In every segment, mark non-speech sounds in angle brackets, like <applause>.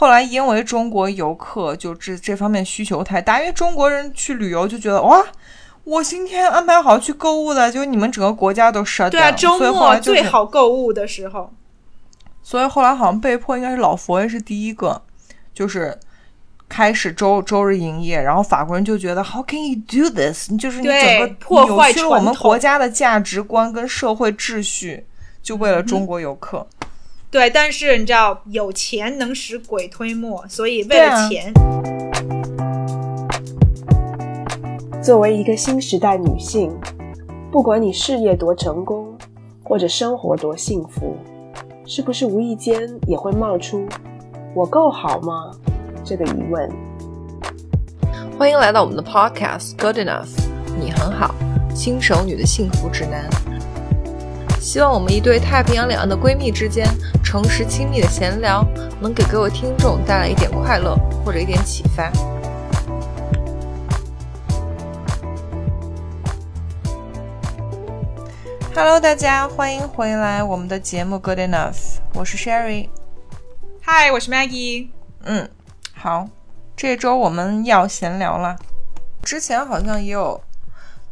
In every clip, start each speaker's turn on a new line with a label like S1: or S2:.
S1: 后来因为中国游客就这这方面需求太大，因为中国人去旅游就觉得哇，我今天安排好去购物的，就你们整个国家都 shut
S2: 对啊
S1: ，down，
S2: 周
S1: 所以后
S2: 末
S1: 来就是
S2: 最好购物的时候。
S1: 所以后来好像被迫应该是老佛爷是第一个，就是开始周周日营业，然后法国人就觉得 How can you do this？就是你整个
S2: 破坏
S1: 了我们国家的价值观跟社会秩序，就为了中国游客。
S2: 对，但是你知道，有钱能使鬼推磨，所以为了钱，
S3: 作为一个新时代女性，不管你事业多成功，或者生活多幸福，是不是无意间也会冒出“我够好吗”这个疑问？
S4: 欢迎来到我们的 Podcast Good Enough，你很好，新手女的幸福指南。希望我们一对太平洋两岸的闺蜜之间诚实亲密的闲聊，能给各位听众带来一点快乐或者一点启发。
S1: Hello，大家欢迎回来我们的节目 Good Enough，我是 Sherry。
S2: 嗨，我是 Maggie。
S1: 嗯，好，这周我们要闲聊了。之前好像也有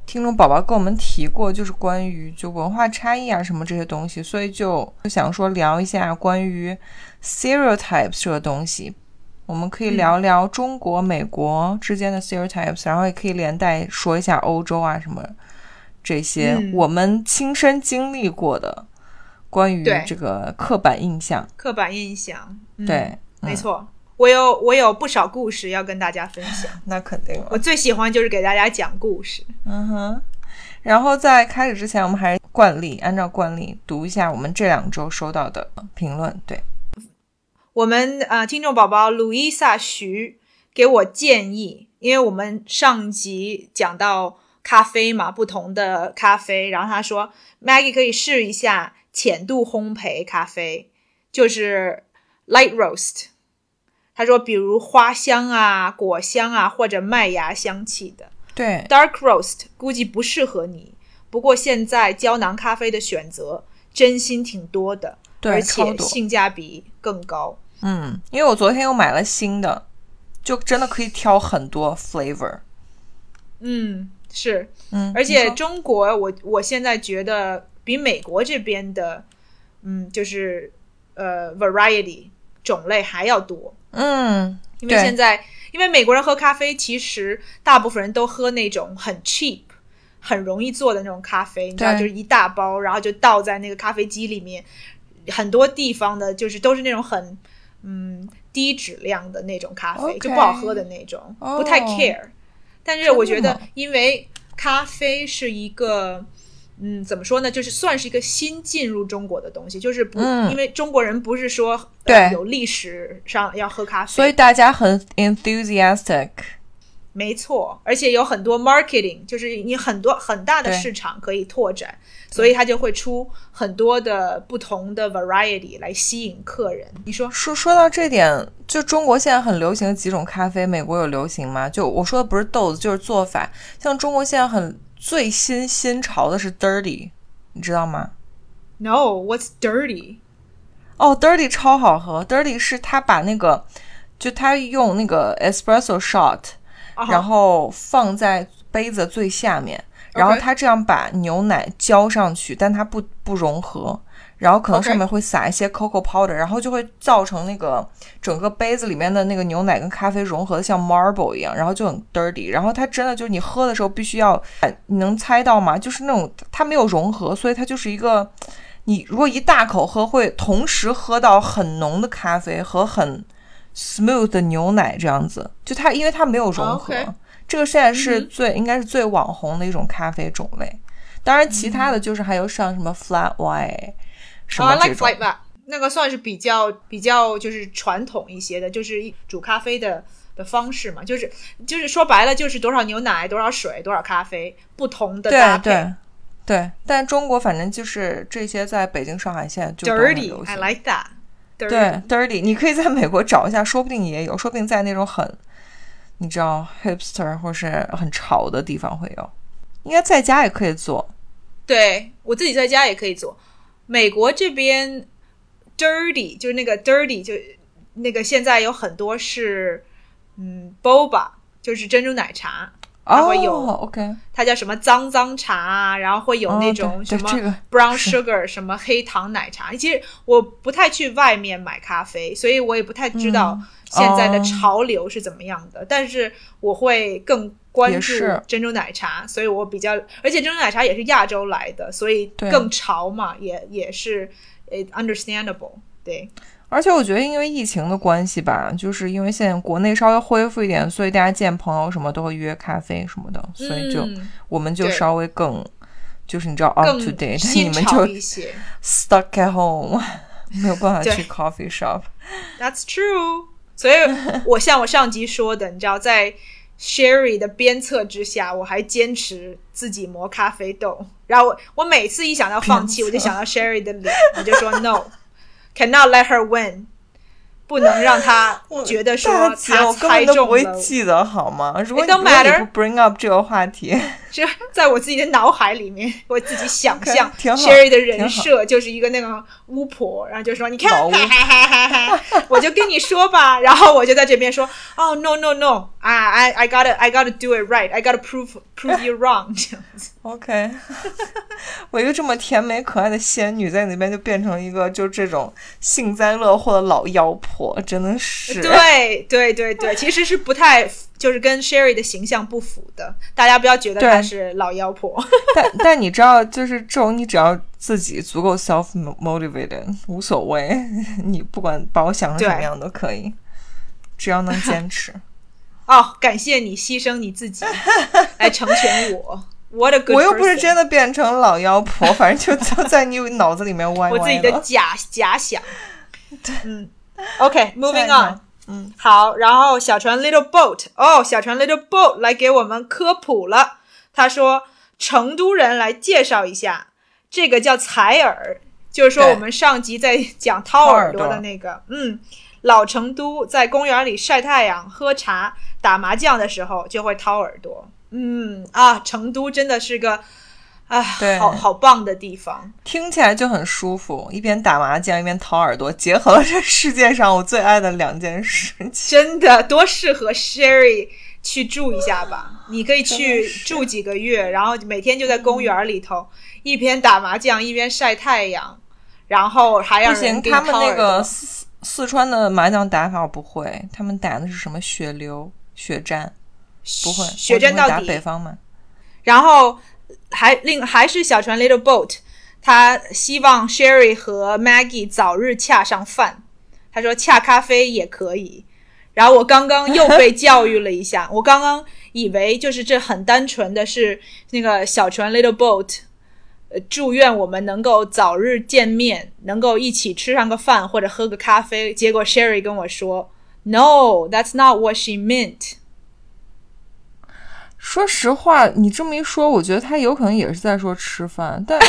S1: 听众宝宝跟我们提过，就是关于就文化差异啊什么这些东西，所以就就想说聊一下关于 stereotypes 这个东西。我们可以聊聊中国、美国之间的 stereotypes，然后也可以连带说一下欧洲啊什么这些
S2: 嗯
S1: 我们亲身经历过的关于这个刻板印象。
S2: 刻板印象，嗯、
S1: 对，嗯，
S2: 没错，我有我有不少故事要跟大家分享。<laughs>
S1: 那肯定了。
S2: 我最喜欢就是给大家讲故事。
S1: 嗯哼，然后在开始之前，我们还是惯例，按照惯例读一下我们这两周收到的评论。对，
S2: 我们呃，听众宝宝路易萨徐给我建议，因为我们上集讲到咖啡嘛，不同的咖啡，然后他说 Maggie 可以试一下浅度烘焙咖啡，就是 light roast。他说，比如花香啊、果香啊，或者麦芽香气的。
S1: 对
S2: ，Dark roast 估计不适合你，不过现在胶囊咖啡的选择真心挺多的，
S1: 对
S2: 而且性价比更高。
S1: 嗯，因为我昨天又买了新的，就真的可以挑很多 flavor。
S2: 嗯，是，
S1: 嗯，
S2: 而且中国我我现在觉得比美国这边的，嗯，就是呃 variety 种类还要多，
S1: 嗯，
S2: 因为现在因为美国人喝咖啡，其实大部分人都喝那种很 cheap。很容易做的那种咖啡，你知道，就是一大包，然后就倒在那个咖啡机里面。很多地方的，就是都是那种很嗯低质量的那种咖啡就不好喝的那种不太
S1: 哦
S2: care。但是我觉得因为咖啡是一个，嗯，怎么说呢，就是算是一个新进入中国的东西，就是不，
S1: 嗯
S2: 因为中国人不是说、呃
S1: 对
S2: 有历史上要喝咖啡，
S1: 所以大家很 enthusiastic。
S2: 没错，而且有很多 marketing，就是你很多很大的市场可以拓展，所以它就会出很多的不同的 variety 来吸引客人。你说
S1: 说说到这点，就中国现在很流行的几种咖啡，美国有流行吗？就我说的不是豆子，就是做法。像中国现在很最新新潮的是 dirty，你知道吗
S2: ？No，what's dirty？
S1: 哦，dirty 超好喝，dirty 是他把那个，就他用那个 espresso shot，、然后放在杯子最下面，然后他这样把牛奶浇上去，但它不不融合，然后可能上面会撒一些 cocoa powder，然后就会造成那个整个杯子里面的那个牛奶跟咖啡融合的像 marble 一样，然后就很 dirty，然后它真的就是你喝的时候必须要，你能猜到吗？就是那种它没有融合，所以它就是一个。你如果一大口喝，会同时喝到很浓的咖啡和很 smooth 的牛奶，这样子。就它，因为它没有融合这个现在是最、应该是最网红的一种咖啡种类。当然，其他的就是还有像什么 flat white、
S2: ，I
S1: 么这
S2: like
S1: 种。
S2: flat that，那个算是比较比较就是传统一些的，就是一煮咖啡的的方式嘛，就是就是说白了就是多少牛奶、多少水、多少咖啡，不同的搭配。
S1: 对对对，但中国反正就是这些，在北京、上海现在就
S2: Dirty，I。like that。
S1: 对 Dirty，，dirty，你可以在美国找一下，说不定也有，说不定在那种很，你知道 hipster 或是很潮的地方会有。应该在家也可以做。
S2: 对我自己在家也可以做。美国这边 dirty 就是那个 dirty 就那个现在有很多是嗯 boba，就是珍珠奶茶，它会有
S1: 哦，OK，
S2: 它叫什么脏脏茶啊，然后会有那
S1: 哦
S2: 种什么 brown sugar 什么黑糖奶茶。其实我不太去外面买咖啡，所以我也不太知道现在的
S1: 哦
S2: 潮流是怎么样的。但是我会更关注珍珠奶茶，所以我比较，而且珍珠奶茶也是亚洲来的，所以更潮嘛，也也是呃 understandable。对，
S1: 而且我觉得因为疫情的关系吧，就是因为现在国内稍微恢复一点，所以大家见朋友什么都会约咖啡什么的，所以就、
S2: 嗯
S1: 我们就稍微更，就是你知道 up to date，你们就 stuck at home，<laughs> 没有办法去 coffee shop。
S2: That's true。所以，我像我上集说的，你知道，在 Sherry 的鞭策之下，我还坚持自己磨咖啡豆。然后我我每次一想到放弃，我就想到 Sherry 的脸，我就说 No，cannot let her win，不能让他 <laughs> 觉得说
S1: 大姐，
S2: 她
S1: 我根
S2: 猜
S1: 本都不会。记得好吗？如果
S2: It
S1: 你
S2: don't
S1: 如果你
S2: matter
S1: 不 bring up 这个话题，<laughs>
S2: 是在我自己的脑海里面，我自己想象 <laughs> Sherry 的人设就是一个那个巫婆，然后就说：“你看，我就跟你说吧。”然后我就在这边说：“哦、n o no no，啊，I I gotta I gotta do it right，I gotta prove prove you wrong。”这样子
S1: ，OK，我一个这么甜美可爱的仙女，在你那边就变成一个就这种幸灾乐祸的老妖婆，真的是。
S2: 对对对对，其实是不太就是跟 Sherry 的形象不符的，大家不要觉得
S1: 对
S2: 她是老妖婆。<laughs>
S1: 但但你知道，就是这种你只要自己足够 self motivated，无所谓，<laughs> 你不管把我想成什么样都可以，只要能坚持。<laughs>
S2: 哦，感谢你牺牲你自己来成全我。What
S1: 我又不是真的变成老妖婆，反正就就在你脑子里面歪歪
S2: 我自己的假假想。嗯 <laughs>
S1: 一条
S2: on。
S1: 嗯，
S2: 好，然后小船 Little Boat，哦，小船 Little Boat 来给我们科普了。他说，成都人来介绍一下，这个叫采耳，就是说我们上集在讲掏耳朵的那个，嗯，老成都在公园里晒太阳、喝茶、打麻将的时候就会掏耳朵。嗯啊，成都真的是个啊，
S1: 对
S2: 好好棒的地方。
S1: 听起来就很舒服，一边打麻将一边掏耳朵，结合了这世界上我最爱的两件事情。
S2: 真的多适合 Sherry 去住一下吧。你可以去住几个月，然后每天就在公园里头，一边打麻将一边晒太阳，然后还让
S1: 不行，
S2: 人给
S1: 他们那个四四川的麻将打法我不会，他们打的是什么血流、血战，不会，
S2: 血战到底。
S1: 北方嘛。
S2: 然后还另还是小船 Little Boat，他希望 Sherry 和 Maggie 早日恰上饭。他说恰咖啡也可以。然后我刚刚又被教育了一下，我刚刚以为就是这很单纯的是那个小船 Little Boat，呃，祝愿我们能够早日见面，能够一起吃上个饭或者喝个咖啡。结果 Sherry 跟我说，No，that's not what she meant。
S1: 说实话，你这么一说，我觉得他有可能也是在说吃饭，但 <laughs>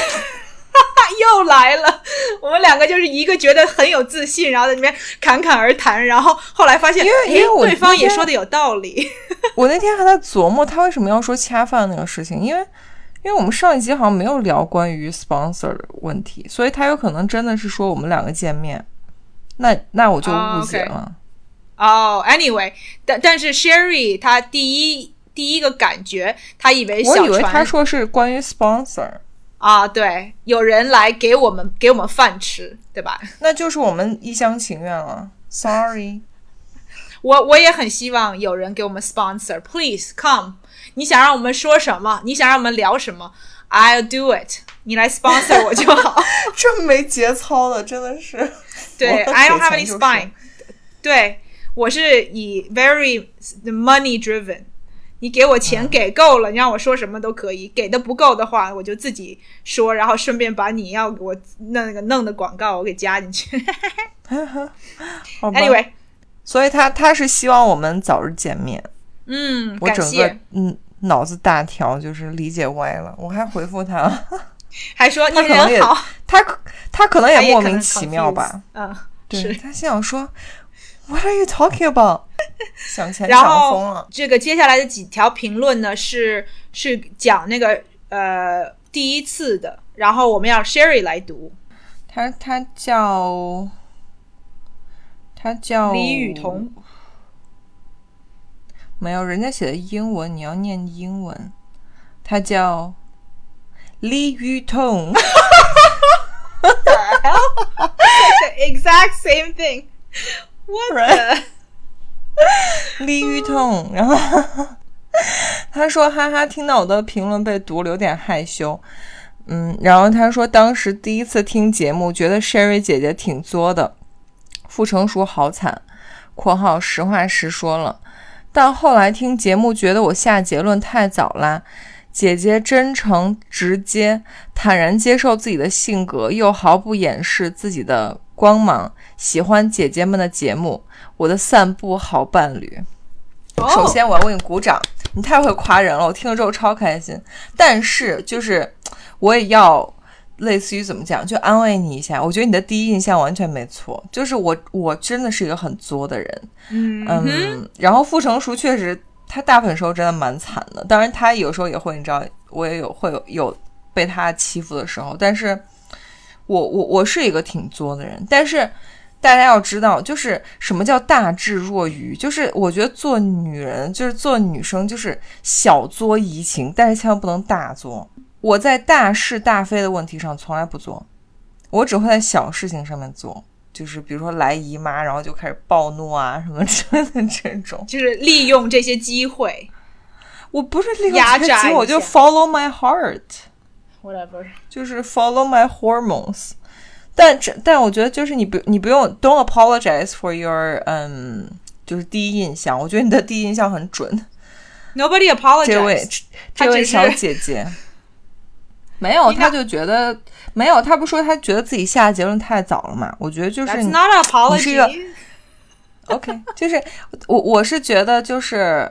S2: 又来了，我们两个就是一个觉得很有自信，然后在那边侃侃而谈，然后后来发现，
S1: 因为因为我
S2: 对方也说的有道理。<laughs>
S1: 我那天还在琢磨他为什么要说恰饭那个事情，因为因为我们上一集好像没有聊关于 sponsor 的问题，所以他有可能真的是说我们两个见面，那那我就
S2: 哦
S1: 误解了。
S2: 哦、a n y w a y 但但是 Sherry 他第一第一个感觉，他以为
S1: 我
S2: 小船
S1: 以为他说是关于 sponsor，
S2: 啊，对，有人来给我们给我们饭吃，对吧？
S1: 那就是我们一厢情愿了。Sorry，
S2: 我我也很希望有人给我们 sponsor，please come。你想让我们说什么？你想让我们聊什么？I'll do it。你来 sponsor 我就好。<laughs>
S1: 这么没节操的，真的是。
S2: 对
S1: 我
S2: ，I don't have any spine。对，我是以 very money driven。你给我钱给够了，你让我说什么都可以。给的不够的话，我就自己说，然后顺便把你要给我那个弄的广告我给加进去。<laughs>
S1: 好吧
S2: anyway，
S1: 所以他他是希望我们早日见面。
S2: 嗯，
S1: 我整个。嗯脑子大条，就是理解歪了。我还回复他，<laughs>
S2: 还说你
S1: 他可能也
S2: 人好，
S1: 他可他可能也莫名其妙吧。
S2: 嗯，
S1: 对
S2: 是。
S1: 他心想说，What are you talking about？<laughs> 想钱
S2: 然
S1: 想疯
S2: 后
S1: 了。
S2: 这个接下来的几条评论呢，是是讲那个呃第一次的，然后我们要 Sherry 来读。
S1: 他他叫他叫
S2: 李雨桐，
S1: 没有，人家写的英文，你要念英文。他叫李雨桐。<laughs>
S2: The <laughs> exact same thing. What the? <laughs>
S1: 李雨桐，然后 <laughs> 他说：“哈哈，听到我的评论被读了，有点害羞。”嗯，然后他说，当时第一次听节目，觉得 Sherry 姐姐挺作的，不成熟好惨（括号实话实说了）。但后来听节目，觉得我下结论太早啦。姐姐真诚、直接、坦然接受自己的性格，又毫不掩饰自己的光芒。喜欢姐姐们的节目，我的散步好伴侣。首先，我要为你鼓掌，你太会夸人了，我听了之后超开心。但是，就是我也要类似于怎么讲，就安慰你一下。我觉得你的第一印象完全没错，就是我我真的是一个很作的人，
S2: 嗯
S1: 嗯。然后傅成熟确实，他大部分时候真的蛮惨的。当然，他有时候也会，你知道，我也有会有有被他欺负的时候。但是我我我是一个挺作的人，但是。大家要知道，就是什么叫大智若愚，就是我觉得做女人，就是做女生，就是小作怡情，但是千万不能大作。我在大是大非的问题上从来不作，我只会在小事情上面做，就是比如说来姨妈，然后就开始暴怒啊什么之类的这种，
S2: 就是利用这些机会。
S1: 我不是利用这些机会，我就 follow my heart，whatever，就是 follow my hormones。但这，但我觉得就是你不，你不用 don't apologize for your 嗯，就是第一印象。我觉得你的第一印象很准。
S2: Nobody apologize。
S1: 这位这位小姐姐，<laughs> 没有，她就觉得没有，她不说她觉得自己下结论太早了嘛？我觉得就是
S2: That's not apology。
S1: 你是一个 <laughs> OK，就是我我是觉得就是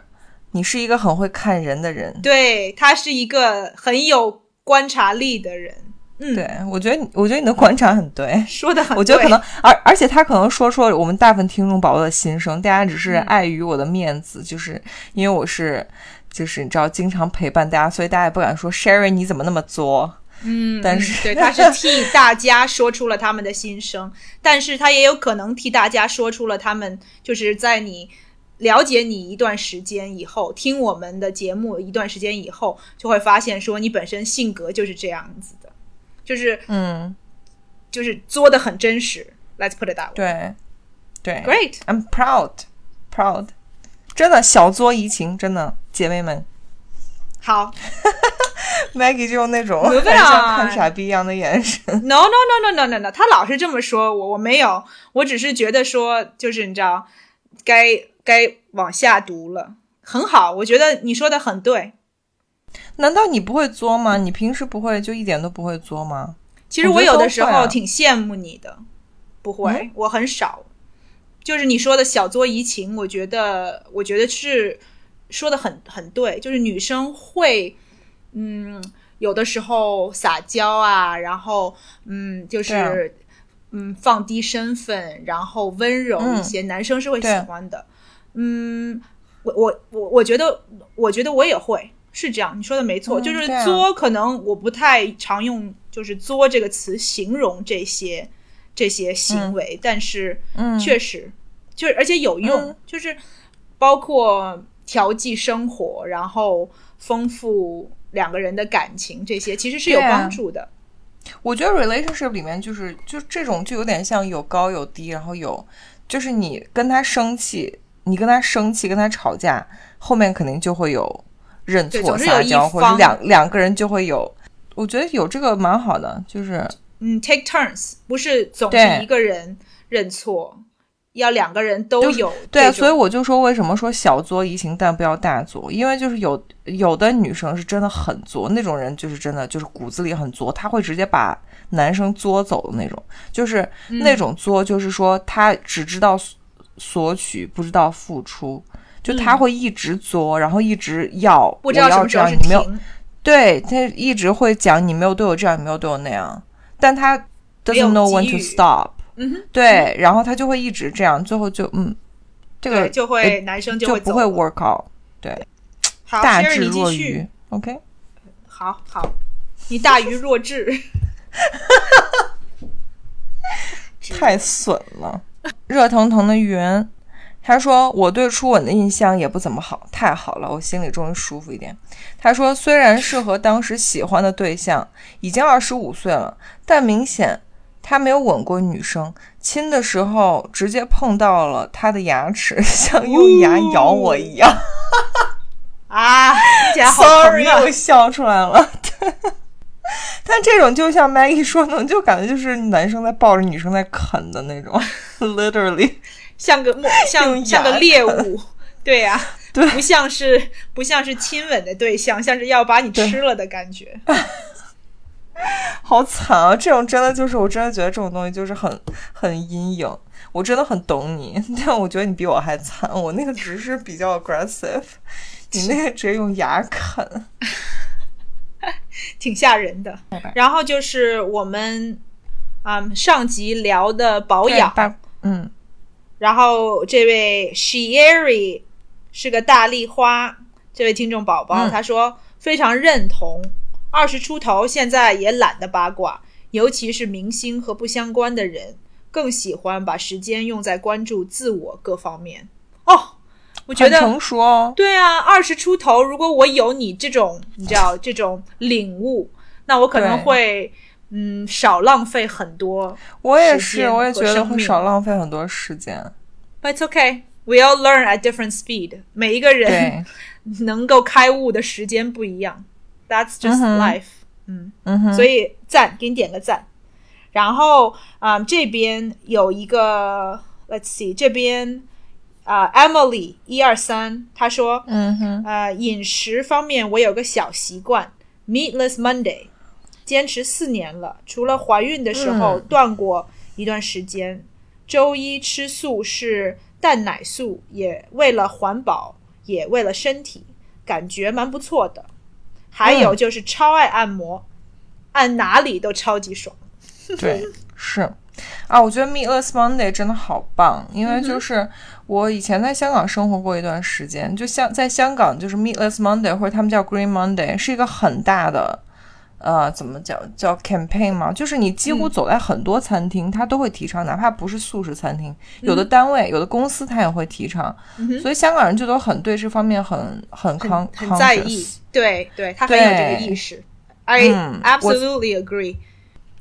S1: 你是一个很会看人的人，
S2: 对他是一个很有观察力的人。嗯，
S1: 对我觉得你，我觉得你的观察很对，<laughs>
S2: 说的很对。
S1: 我觉得可能，而而且他可能说出了我们大部分听众宝宝的心声，大家只是
S2: 嗯
S1: 碍于我的面子，就是因为我是，就是你知道，经常陪伴大家，所以大家也不敢说 Sherry 你怎么那么作。
S2: 嗯，
S1: 但是
S2: 对，他是替大家说出了他们的心声，但是他也有可能替大家说出了他们就是在你了解你一段时间以后，听我们的节目一段时间以后，就会发现说你本身性格就是这样子的，就是
S1: 嗯，
S2: 就是作的很真实。Let's put it that way。
S1: 对，对
S2: ，Great。
S1: I'm proud, proud，真的小作怡情，真的姐妹们。
S2: 好 <laughs>
S1: Maggie 就用那种很像看傻逼一样的眼神。
S2: No no no no no no no，他老是这么说我，我没有，我只是觉得说，就是你知道，该该往下读了，很好，我觉得你说的很对。
S1: 难道你不会作吗？你平时不会就一点都不会作吗？
S2: 其实
S1: 我
S2: 有的时候挺羡慕你的，不会，
S1: 嗯
S2: 我很少。就是你说的小作怡情，我觉得，我觉得是说的很很对，就是女生会，嗯，有的时候撒娇啊，然后嗯，就是、
S1: 啊
S2: 嗯放低身份，然后温柔一些，男生是会喜欢的。嗯，我我我我觉得，我觉得我也会是这样，你说的没错，
S1: 嗯
S2: 就是作，可能我不太常用就是作这个词形容这些这些行为，但是
S1: 嗯，
S2: 确实就是而且有用，
S1: 嗯。
S2: 就是包括调剂生活，然后丰富两个人的感情，这些其实是有帮助的。
S1: 我觉得 relationship 里面就是就这种就有点像有高有低，然后有就是你跟他生气，你跟他生气，跟他吵架，后面肯定就会有认错、撒娇，或者两两个人就会有。我觉得有这个蛮好的，就是
S2: 嗯，take turns 不是总是一个人认错，要两个人都有
S1: 对啊，所以我就说为什么说小作怡情，但不要大作，因为就是有有的女生是真的很作，那种人就是真的就是骨子里很作，她会直接把男生作走的那种，就是
S2: 嗯
S1: 那种作，就是说她只知道索索取，不知道付出。就他会一直作，然后一直要，
S2: 嗯不知道是
S1: 你没有。对他一直会讲你没有对我这样，你没有对我那样，但他 doesn't know when to stop。
S2: 嗯哼，
S1: 对，然后他就会一直这样，最后就嗯，这个，
S2: 就会男生会
S1: 就不会 work out，
S2: 好
S1: 大智若愚。OK，<laughs>
S2: 好好，你大愚若智。<laughs> <laughs>
S1: 太损了。热腾腾的云。他说：“我对初吻的印象也不怎么好，太好了，我心里终于舒服一点。”他说：“虽然是和当时喜欢的对象，已经二十五岁了，但明显他没有吻过女生，亲的时候直接碰到了他的牙齿，像用牙 <laughs> 咬我一样。
S2: 啊，<laughs>
S1: Sorry，我笑出来了。对，但这种就像 Maggie 说的，就感觉就是男生在抱着女生在啃的那种，<laughs> literally。
S2: 像个莫像像个猎物，对呀、<laughs>
S1: 对
S2: 不像是不像是亲吻的对象，像是要把你吃了的感觉。<laughs>
S1: 好惨啊！这种真的就是，我真的觉得这种东西就是很很阴影。我真的很懂你，<laughs> 但我觉得你比我还惨。我那个只是比较 aggressive，你那个直接用牙啃。
S2: 挺吓人的。然后就是我们嗯上集聊的保养，
S1: 嗯
S2: 然后这位 Sherry 是个大丽花，这位听众宝宝、
S1: 嗯
S2: 他说非常认同，二十出头现在也懒得八卦，尤其是明星和不相关的人，更喜欢把时间用在关注自我各方面。哦，我觉得
S1: 很成熟哦。
S2: 对啊，二十出头，如果我有你这种，你知道这种领悟，那我可能
S1: 对
S2: 会嗯少浪费很多。
S1: 我也是，我也觉得会少浪费很多时间。
S2: But it's okay, we all learn at different speed. 每一个人，<laughs> 能够开悟的时间不一样，That's just life、嗯，
S1: 嗯哼，
S2: 所以赞，给你点个赞。然后啊、嗯这边有一个，Let's see，这边啊、Emily 一二三，她说，
S1: 嗯哼，
S2: 呃，饮食方面我有个小习惯，Meatless Monday，坚持四年了。除了怀孕的时候
S1: 嗯
S2: 断过一段时间，周一吃素是蛋奶素，也为了环保，也为了身体，感觉蛮不错的。还有
S1: 嗯
S2: 就是超爱按摩，按哪里都超级爽。
S1: 对，是啊，我觉得 Meatless Monday 真的好棒，因
S2: 嗯
S1: 为就是我以前在香港生活过一段时间，就像在香港，就是 Meatless Monday 或者他们叫 Green Monday 是一个很大的。呃，怎么讲叫 campaign 嘛？就是你几乎走在很多餐厅，它都会提倡，哪怕不是素食餐厅，有的单位、有的公司它也会提倡。所以香港人就都很对这方面很很
S2: 很很在意对对，他很有这个意识。I
S1: 嗯
S2: absolutely agree。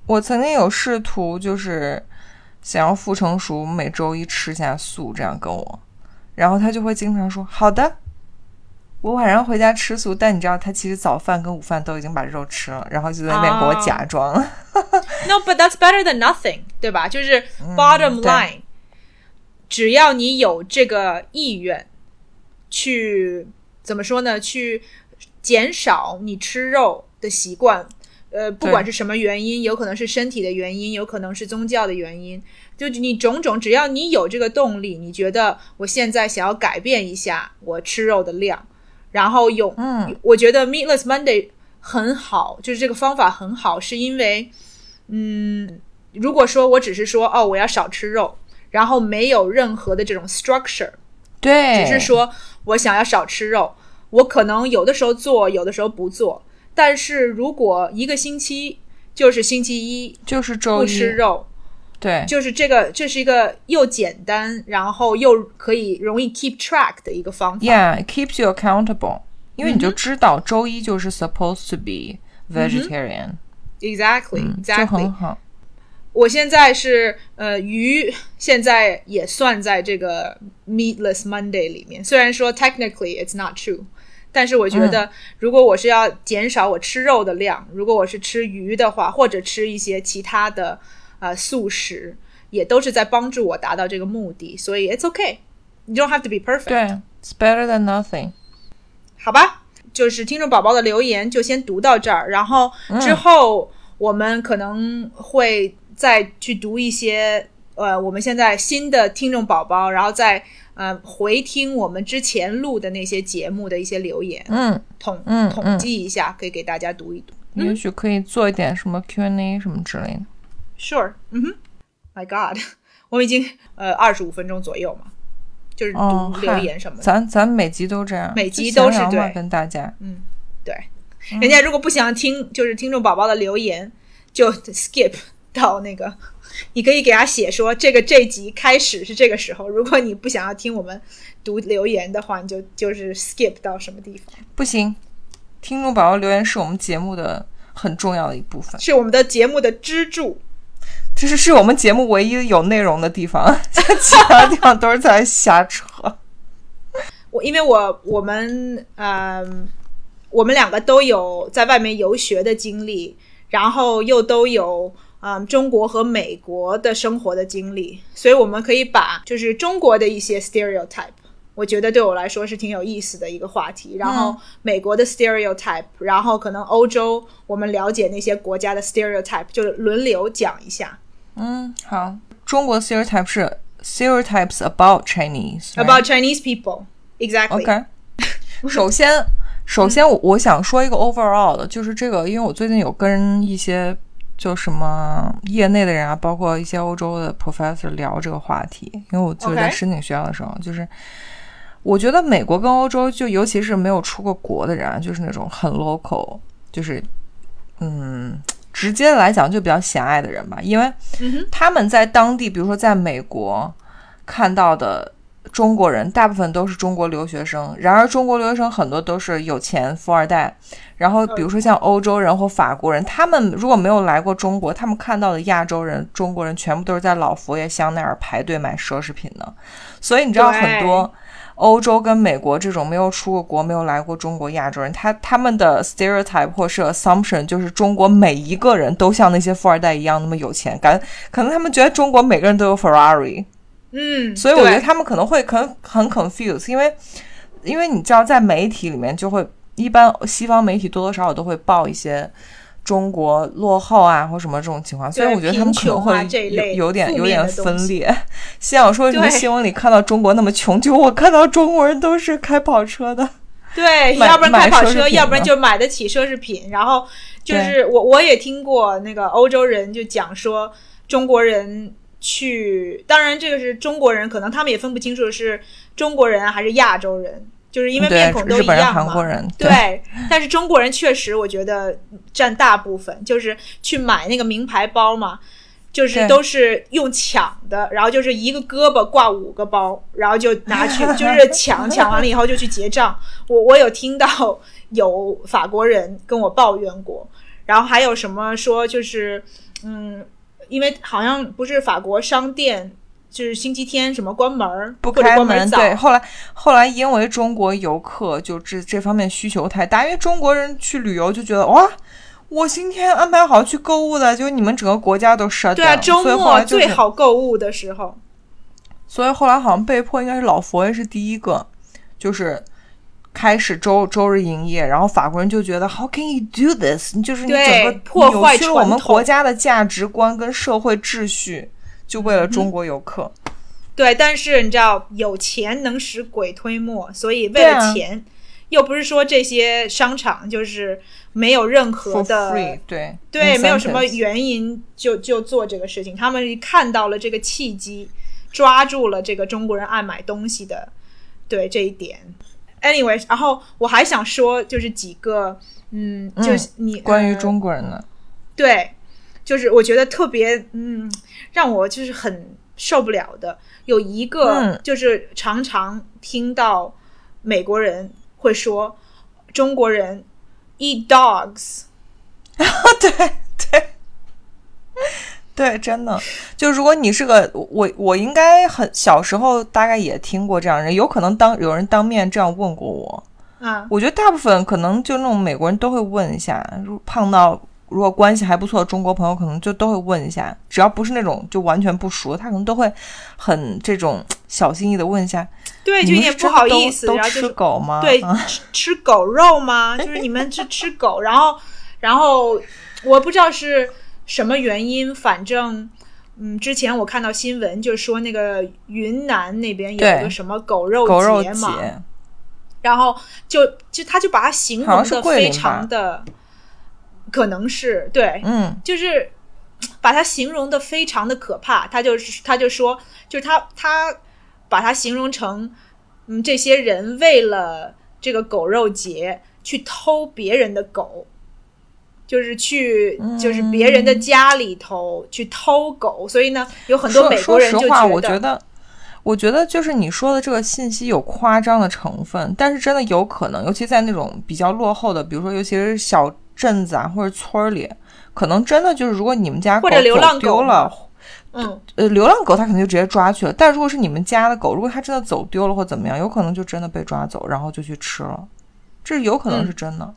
S1: 我曾经有试图就是想要傅成熟每周一吃下素，这样跟我，然后他就会经常说：“好的，我晚上回家吃素。”但你知道，他其实早饭跟午饭都已经把肉吃了，然后就在那边给我
S2: 啊
S1: 假装。
S2: No, but that's better than nothing，对吧？就是 bottom line，、只要你有这个意愿，去怎么说呢？去减少你吃肉的习惯。呃，不管是什么原因，有可能是身体的原因，有可能是宗教的原因，就你种种，只要你有这个动力，你觉得我现在想要改变一下我吃肉的量，然后有，
S1: 嗯，
S2: 我觉得 Meatless Monday 很好，就是这个方法很好，是因为，嗯，如果说我只是说哦，我要少吃肉，然后没有任何的这种 structure，
S1: 对，
S2: 只是说我想要少吃肉，我可能有的时候做，有的时候不做。但是如果一个星期就是星期一
S1: 就是周一
S2: 吃肉，
S1: 对，
S2: 就是这个，这是一个又简单，然后又可以容易 keep track 的一个方法。
S1: Yeah, it keeps you accountable，因为你
S2: 嗯
S1: 就知道周一就是 supposed to be vegetarian，、
S2: Exactly,
S1: 就
S2: exactly.
S1: 很好。
S2: 我现在是呃鱼，现在也算在这个 Meatless Monday 里面。虽然说 technically it's not true，但是我觉得如果我是要减少我吃肉的量，如果我是吃鱼的话，或者吃一些其他的呃素食，也都是在帮助我达到这个目的。所以 it's okay, you don't have to be perfect。
S1: 对，it's better than nothing。
S2: 好吧，就是听众宝宝的留言就先读到这儿，然后之后我们可能会再去读一些呃我们现在新的听众宝宝，然后再呃回听我们之前录的那些节目的一些留言，
S1: 嗯，
S2: 统
S1: 嗯
S2: 统计一下，可以给大家读一读。
S1: 也许可以做一点什么 Q&A 什么之类的。
S2: Sure，嗯哼，My God，<laughs> 我们已经呃二十五分钟左右嘛，就是
S1: 哦，
S2: 读留言什么的。
S1: 咱咱每集都这样，
S2: 每集都是对
S1: 跟大家。
S2: 嗯对，人家如果不想听，就是听众宝宝的留言，就 skip 到那个，<laughs> 你可以给他写说这个这集开始是这个时候。如果你不想要听我们读留言的话，你就就是 skip 到什么地方。
S1: 不行，听众宝宝留言是我们节目的很重要的一部分，
S2: 是我们的节目的支柱。
S1: 这是是我们节目唯一有内容的地方，<laughs> 其他地方都是在瞎扯。<laughs>
S2: 我因为我我们嗯，我们两个都有在外面游学的经历，然后又都有嗯中国和美国的生活的经历，所以我们可以把就是中国的一些 stereotype，我觉得对我来说是挺有意思的一个话题。然后美国的 stereotype，然后可能欧洲我们了解那些国家的 stereotype，就是轮流讲一下。
S1: 嗯，好，中国 stereotype 是 stereotypes about Chinese
S2: about Chinese people. Exactly。
S1: OK，首先，首先我我想说一个 overall 的，就是这个，因为我最近有跟一些就什么业内的人啊，包括一些欧洲的 professor 聊这个话题，因为我就是在申请学校的时候就是我觉得美国跟欧洲，就尤其是没有出过国的人啊，就是那种很 local，就是嗯，直接来讲就比较狭隘的人吧，因为他们在当地，比如说在美国看到的中国人，大部分都是中国留学生。然而，中国留学生很多都是有钱富二代。然后，比如说像欧洲人或法国人，他们如果没有来过中国，他们看到的亚洲人、中国人全部都是在老佛爷香奈儿排队买奢侈品的。所以你知道很多。欧洲跟美国这种没有出过国、没有来过中国亚洲人，他他们的 stereotype 或是 assumption 就是中国每一个人都像那些富二代一样那么有钱，感可能他们觉得中国每个人都有 Ferrari，
S2: 嗯，
S1: 所以我觉得他们可能会很很 confused，因为因为你知道在媒体里面就会一般西方媒体多多少少都会报一些中国落后啊或什么这种情况，所以我觉得他们可能会有有点有点分裂。<laughs> 心想说什么
S2: 对
S1: 新闻里看到中国那么穷，就我看到中国人都是开跑车的。
S2: 对，要不然开跑车，要不然就买得起奢侈品。然后就是我我也听过那个欧洲人就讲说，中国人去，当然这个是中国人，可能他们也分不清楚是中国人还是亚洲人，就是因为面孔都
S1: 日本人、
S2: 一样嘛。
S1: 韩国人，
S2: 对，但是中国人确实，我觉得占大部分，就是去买那个名牌包嘛，就是都是用抢的，然后就是一个胳膊挂五个包，然后就拿去就是 <laughs> 抢，抢完了以后就去结账。我我有听到 <laughs> 有法国人跟我抱怨过，然后还有什么说就是嗯，因为好像不是法国商店。就是星期天什么关门儿
S1: 不开门。对，后来后来因为中国游客就这这方面需求太大，因为中国人去旅游就觉得哇，我今天安排好去购物的，就你们整个国家都 shut
S2: 对啊
S1: ，down
S2: 周
S1: 所以后
S2: 末
S1: 来就是
S2: 最好购物的时候。
S1: 所以后来好像被迫应该是老佛爷是第一个，就是开始周周日营业，然后法国人就觉得 How can you do this？你就是你整个
S2: 破坏
S1: 了我们国家的价值观跟社会秩序，就为
S2: 嗯
S1: 了中国游客。
S2: 对，但是你知道，有钱能使鬼推磨，所以为了钱，又不是说这些商场就是没有任何的
S1: 对
S2: 对，没有什么原因就就做这个事情。他们看到了这个契机，抓住了这个中国人爱买东西的对这一点。Anyway，然后我还想说，就是几个，嗯，就是你、
S1: 关于
S2: 呃
S1: 中国人的。
S2: 对，就是我觉得特别，嗯，让我就是很受不了的，有一个
S1: 嗯。
S2: 就是常常听到美国人会说中国人 eat dogs，<laughs>
S1: 对对。对，真的，就如果你是个我，我应该很小时候大概也听过这样人，有可能当有人当面这样问过我。
S2: 啊，
S1: 我觉得大部分可能就那种美国人都会问一下，如果碰到如果关系还不错的中国朋友，可能就都会问一下，只要不是那种就完全不熟，他可能都会很这种小心翼翼的问一下。
S2: 对，就
S1: 你
S2: 有点不好意思，
S1: 都吃
S2: 然后就是
S1: 狗吗？
S2: 对
S1: 啊
S2: 吃吃狗肉吗？就是你们是吃狗，然后 <laughs> 然后我不知道是什么原因，反正。嗯，之前我看到新闻，就说那个云南那边有一个什么狗肉节嘛，然后就就他就把它形容的非常的，可能是对，
S1: 嗯，
S2: 就是把它形容的非常的可怕。他就是他就说，就是他他把它形容成，嗯，这些人为了这个狗肉节去偷别人的狗，就是去
S1: 嗯
S2: 就是别人的家里头去偷狗，所以呢，有很多美国人就
S1: 说实话，我
S2: 觉
S1: 觉得，我觉得就是你说的这个信息有夸张的成分，但是真的有可能，尤其在那种比较落后的，比如说尤其是小镇子啊或者村儿里，可能真的就是如果你们家狗
S2: 或者流浪
S1: 走丢
S2: 狗
S1: 了。
S2: 嗯，
S1: 呃，流浪狗它可能就直接抓去了，但如果是你们家的狗，如果它真的走丢了或怎么样，有可能就真的被抓走，然后就去吃了，这有可能
S2: 嗯
S1: 是真的。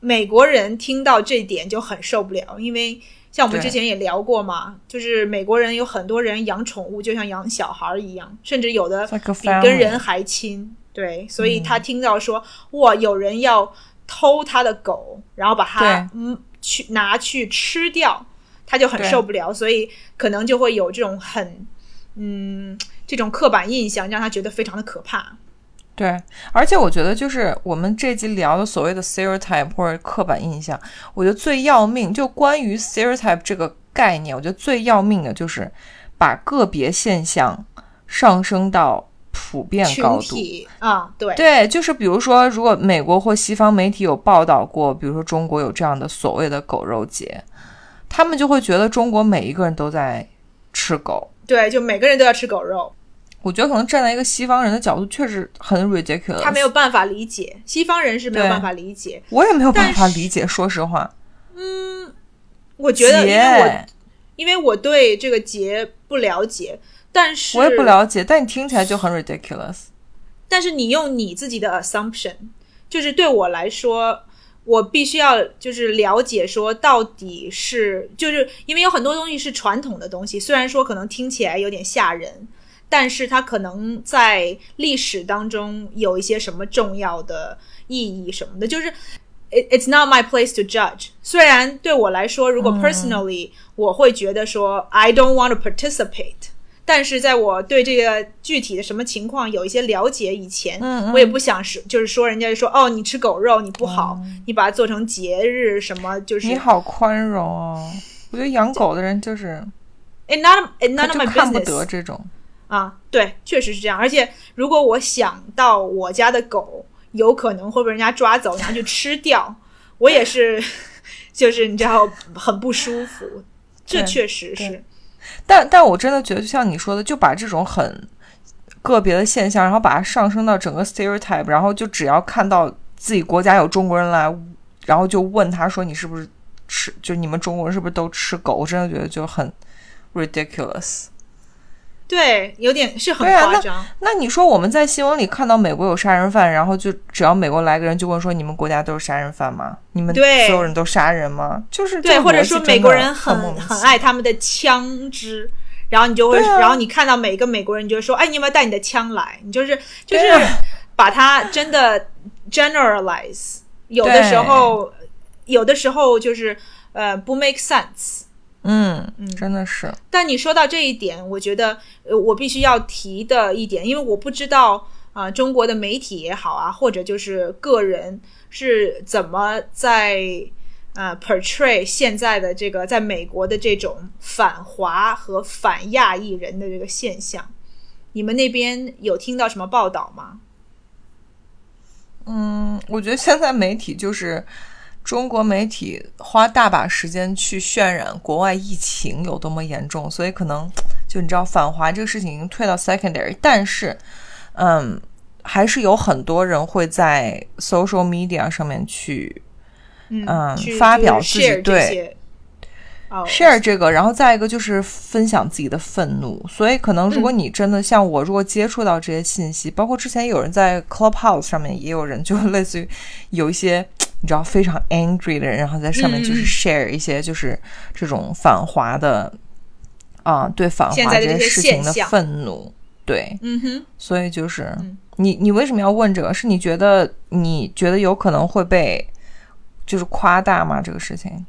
S2: 美国人听到这点就很受不了，因为像我们之前也聊过嘛，就是美国人有很多人养宠物就像养小孩儿一样，甚至有的 <laughs> 比跟人还亲。对，所
S1: 嗯
S2: 以他听到说、哇，有人要偷他的狗，然后把它嗯去拿去吃掉，他就很受不了，所以可能就会有这种很嗯这种刻板印象，让他觉得非常的可怕。
S1: 对，而且我觉得就是我们这集聊的所谓的 stereotype 或者刻板印象，我觉得最要命，就关于 stereotype 这个概念，我觉得最要命的就是把个别现象上升到普遍高度。
S2: 啊，对
S1: 对，就是比如说，如果美国或西方媒体有报道过，比如说中国有这样的所谓的狗肉节，他们就会觉得中国每一个人都在吃狗。
S2: 对，就每个人都要吃狗肉。
S1: 我觉得可能站在一个西方人的角度，确实很 ridiculous。
S2: 他没有办法理解，西方人是没有办法理解。
S1: 我也没有办法理解，说实话。
S2: 嗯我觉得，因为我因为我对这个节不了解，但是
S1: 我也不了解，但你听起来就很 ridiculous。
S2: 但是你用你自己的 assumption，就是对我来说，我必须要就是了解说到底是就是因为有很多东西是传统的东西，虽然说可能听起来有点吓人，但是它可能在历史当中有一些什么重要的意义什么的，就是。it- It's not my place to judge。虽然对我来说，如果 personally、我会觉得说 I don't want to participate，但是在我对这个具体的什么情况有一些了解以前，
S1: 嗯嗯
S2: 我也不想是就是说人家就说哦你吃狗肉你不好，你把它做成节日什么就是
S1: 你好宽容哦，我觉得养狗的人就是
S2: ，it not it
S1: 他
S2: none of
S1: 就看不得这种。
S2: 啊，对，确实是这样。而且如果我想到我家的狗有可能会被人家抓走，然后去吃掉，我也是，<laughs> 就是你知道很不舒服。这确实是，
S1: 但但我真的觉得，就像你说的，就把这种很个别的现象，然后把它上升到整个 stereotype，然后就只要看到自己国家有中国人来，然后就问他说你是不是吃，就你们中国人是不是都吃狗？我真的觉得就很 ridiculous。
S2: 对，有点是很夸张。
S1: 那你说我们在新闻里看到美国有杀人犯，然后就只要美国来个人就问说你们国家都是杀人犯吗？你们
S2: 对
S1: 所有人都杀人吗？就是
S2: 对，或者说美国人
S1: 很
S2: 很很爱他们的枪支，然后你就会，
S1: 啊
S2: 然后你看到每一个美国人，你就会说，哎，你有没有带你的枪来？你就是就是把它真的 generalize，有的时候有的时候就是呃不 make sense。
S1: 嗯嗯，真的是
S2: 但你说到这一点，我觉得呃，我必须要提的一点，因为我不知道啊、中国的媒体也好啊，或者就是个人是怎么在呃 portray 现在的这个在美国的这种反华和反亚裔人的这个现象。你们那边有听到什么报道吗？
S1: 嗯，我觉得现在媒体就是中国媒体花大把时间去渲染国外疫情有多么严重，所以可能就你知道反华这个事情已经退到 secondary，但是嗯，还是有很多人会在 social media 上面去嗯
S2: 去
S1: 发表自己对 share 这个，然后再一个就是分享自己的愤怒。所以可能如果
S2: 嗯
S1: 你真的像我，如果接触到这些信息，包括之前有人在 Clubhouse 上面也有人，就 <laughs> 类似于有一些你知道非常 angry 的人，然后在上面就是 share 一些就是这种反华的啊、对反华这
S2: 些
S1: 事情的愤怒。对，
S2: 嗯哼，
S1: 所以就是、
S2: 嗯
S1: 你你为什么要问这个？是你觉得你觉得有可能会被就是夸大吗？这个事情？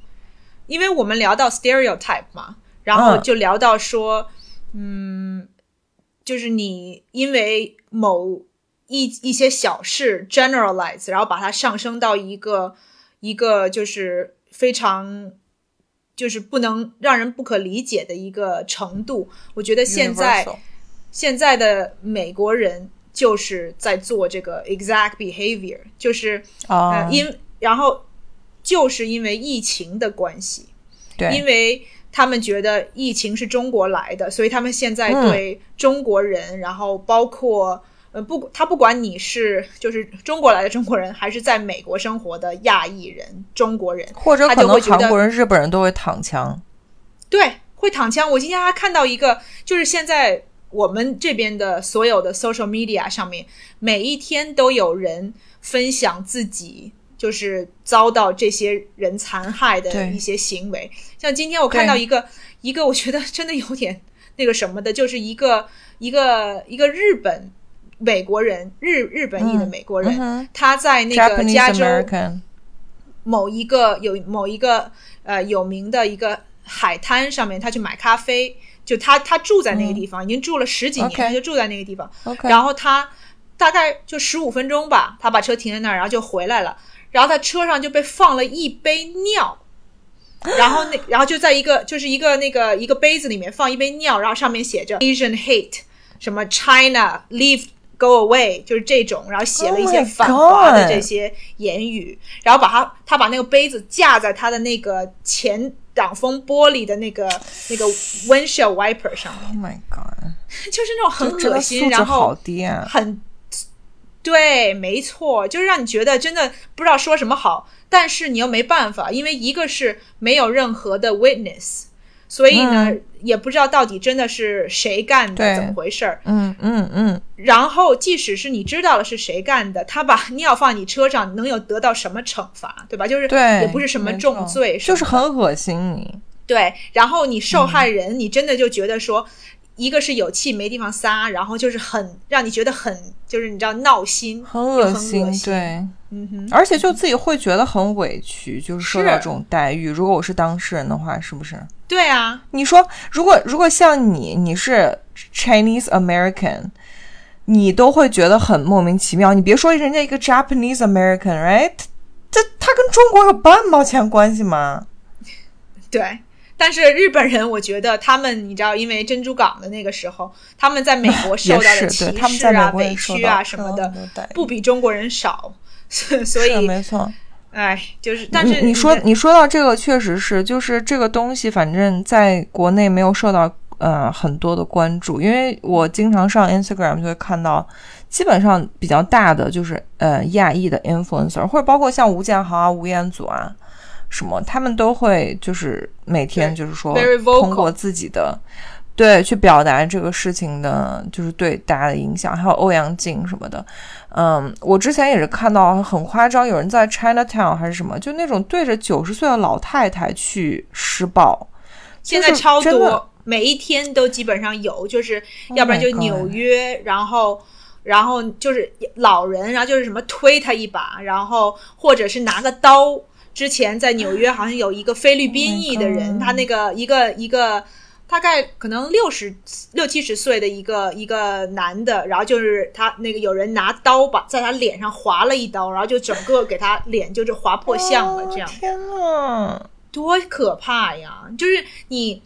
S2: 因为我们聊到 stereotype 嘛，然后
S1: 嗯
S2: 就聊到说，嗯就是你因为某一一些小事 generalize，然后把它上升到一个一个就是非常就是不能让人不可理解的一个程度。我觉得现在现在的美国人就是在做这个 exact behavior，就是
S1: 啊
S2: 呃，因然后就是因为疫情的关系，
S1: 对，
S2: 因为他们觉得疫情是中国来的，所以他们现在
S1: 嗯。
S2: 对中国人，然后包括呃不，他不管你是就是中国来的中国人，还是在美国生活的亚裔人、中国人，
S1: 或者可能韩国人、日本人都会躺枪。
S2: 对，会躺枪。我今天还看到一个，就是现在我们这边的所有的 social media 上面，每一天都有人分享自己就是遭到这些人残害的一些行为。像今天我看到一个一个，我觉得真的有点那个什么的，就是一个一个一个日本美国人，日日本裔的美国人，
S1: 嗯
S2: 他在那个加州某一个有某一个呃有名的一个海滩上面，他去买咖啡，就他他住在那个地方，已经住了十几年他就住在那个地方。然后他大概就十五分钟吧，他把车停在那儿，然后就回来了。然后他车上就被放了一杯尿，<gasps> 然后那然后就在一个就是一个那个一个杯子里面放一杯尿，然后上面写着 Asian hate 什么 China leave go away，就是这种，然后写了一些
S1: Oh
S2: 反华的这些言语，然后把他他把那个杯子架在他的那个前挡风玻璃的那个那个 windshield wiper 上面
S1: ，Oh my God，<laughs>
S2: 就是那种很恶心，然后！很对，没错，就是让你觉得真的不知道说什么好，但是你又没办法，因为一个是没有任何的 witness，所以呢、也不知道到底真的是谁干的，怎么回事儿。
S1: 嗯嗯嗯，
S2: 然后，即使是你知道了是谁干的，他把尿放你车上，能有得到什么惩罚，对吧？就是
S1: 对，
S2: 也不是什么重罪，
S1: 就是很恶心你。
S2: 对，然后你受害
S1: 嗯。
S2: 人，你真的就觉得说，一个是有气没地方撒，然后就是很让你觉得很就是你知道闹心，
S1: 很
S2: 又很
S1: 恶心，
S2: 恶心。
S1: 对，
S2: 嗯哼，
S1: 而且就自己会觉得很委屈，就是受到这种待遇。如果我是当事人的话，是不是？
S2: 对啊，
S1: 你说，如果如果像你，你是 Chinese American，你都会觉得很莫名其妙。你别说人家一个 Japanese American，right？这他跟中国有半毛钱关系吗？
S2: 对。但是日本人，我觉得他们，你知道，因为珍珠港的那个时候，他们在美国受到的，歧
S1: 对，他们
S2: 视啊、委屈啊什么的，，
S1: 的
S2: 不比中国人少，<laughs> 所以，
S1: 没错。
S2: 哎，就是，但是
S1: 你你说你说到这个，确实是，就是这个东西，反正在国内没有受到呃很多的关注，因为我经常上 Instagram 就会看到，基本上比较大的就是呃亚裔的 influencer，或者包括像吴建豪啊、吴彦祖啊什么，他们都会就是每天就是说通过自己的。对，去表达这个事情的，就是对大家的影响，还有欧阳靖什么的，嗯，我之前也是看到很夸张，有人在 Chinatown 还是什么，就那种对着九十岁的老太太去施暴，
S2: 现在超多，每一天都基本上有，就是要不然
S1: Oh
S2: 就纽约，然后然后就是老人，然后就是什么推他一把，然后或者是拿个刀。之前在纽约好像有一个菲律宾裔的
S1: Oh
S2: 人他那个一个一个大概可能六十六七十岁的一个一个男的，然后就是他那个有人拿刀把在他脸上划了一刀，然后就整个给他脸就是划破相了，这样。
S1: 哦天呐，
S2: 多可怕呀！就是你，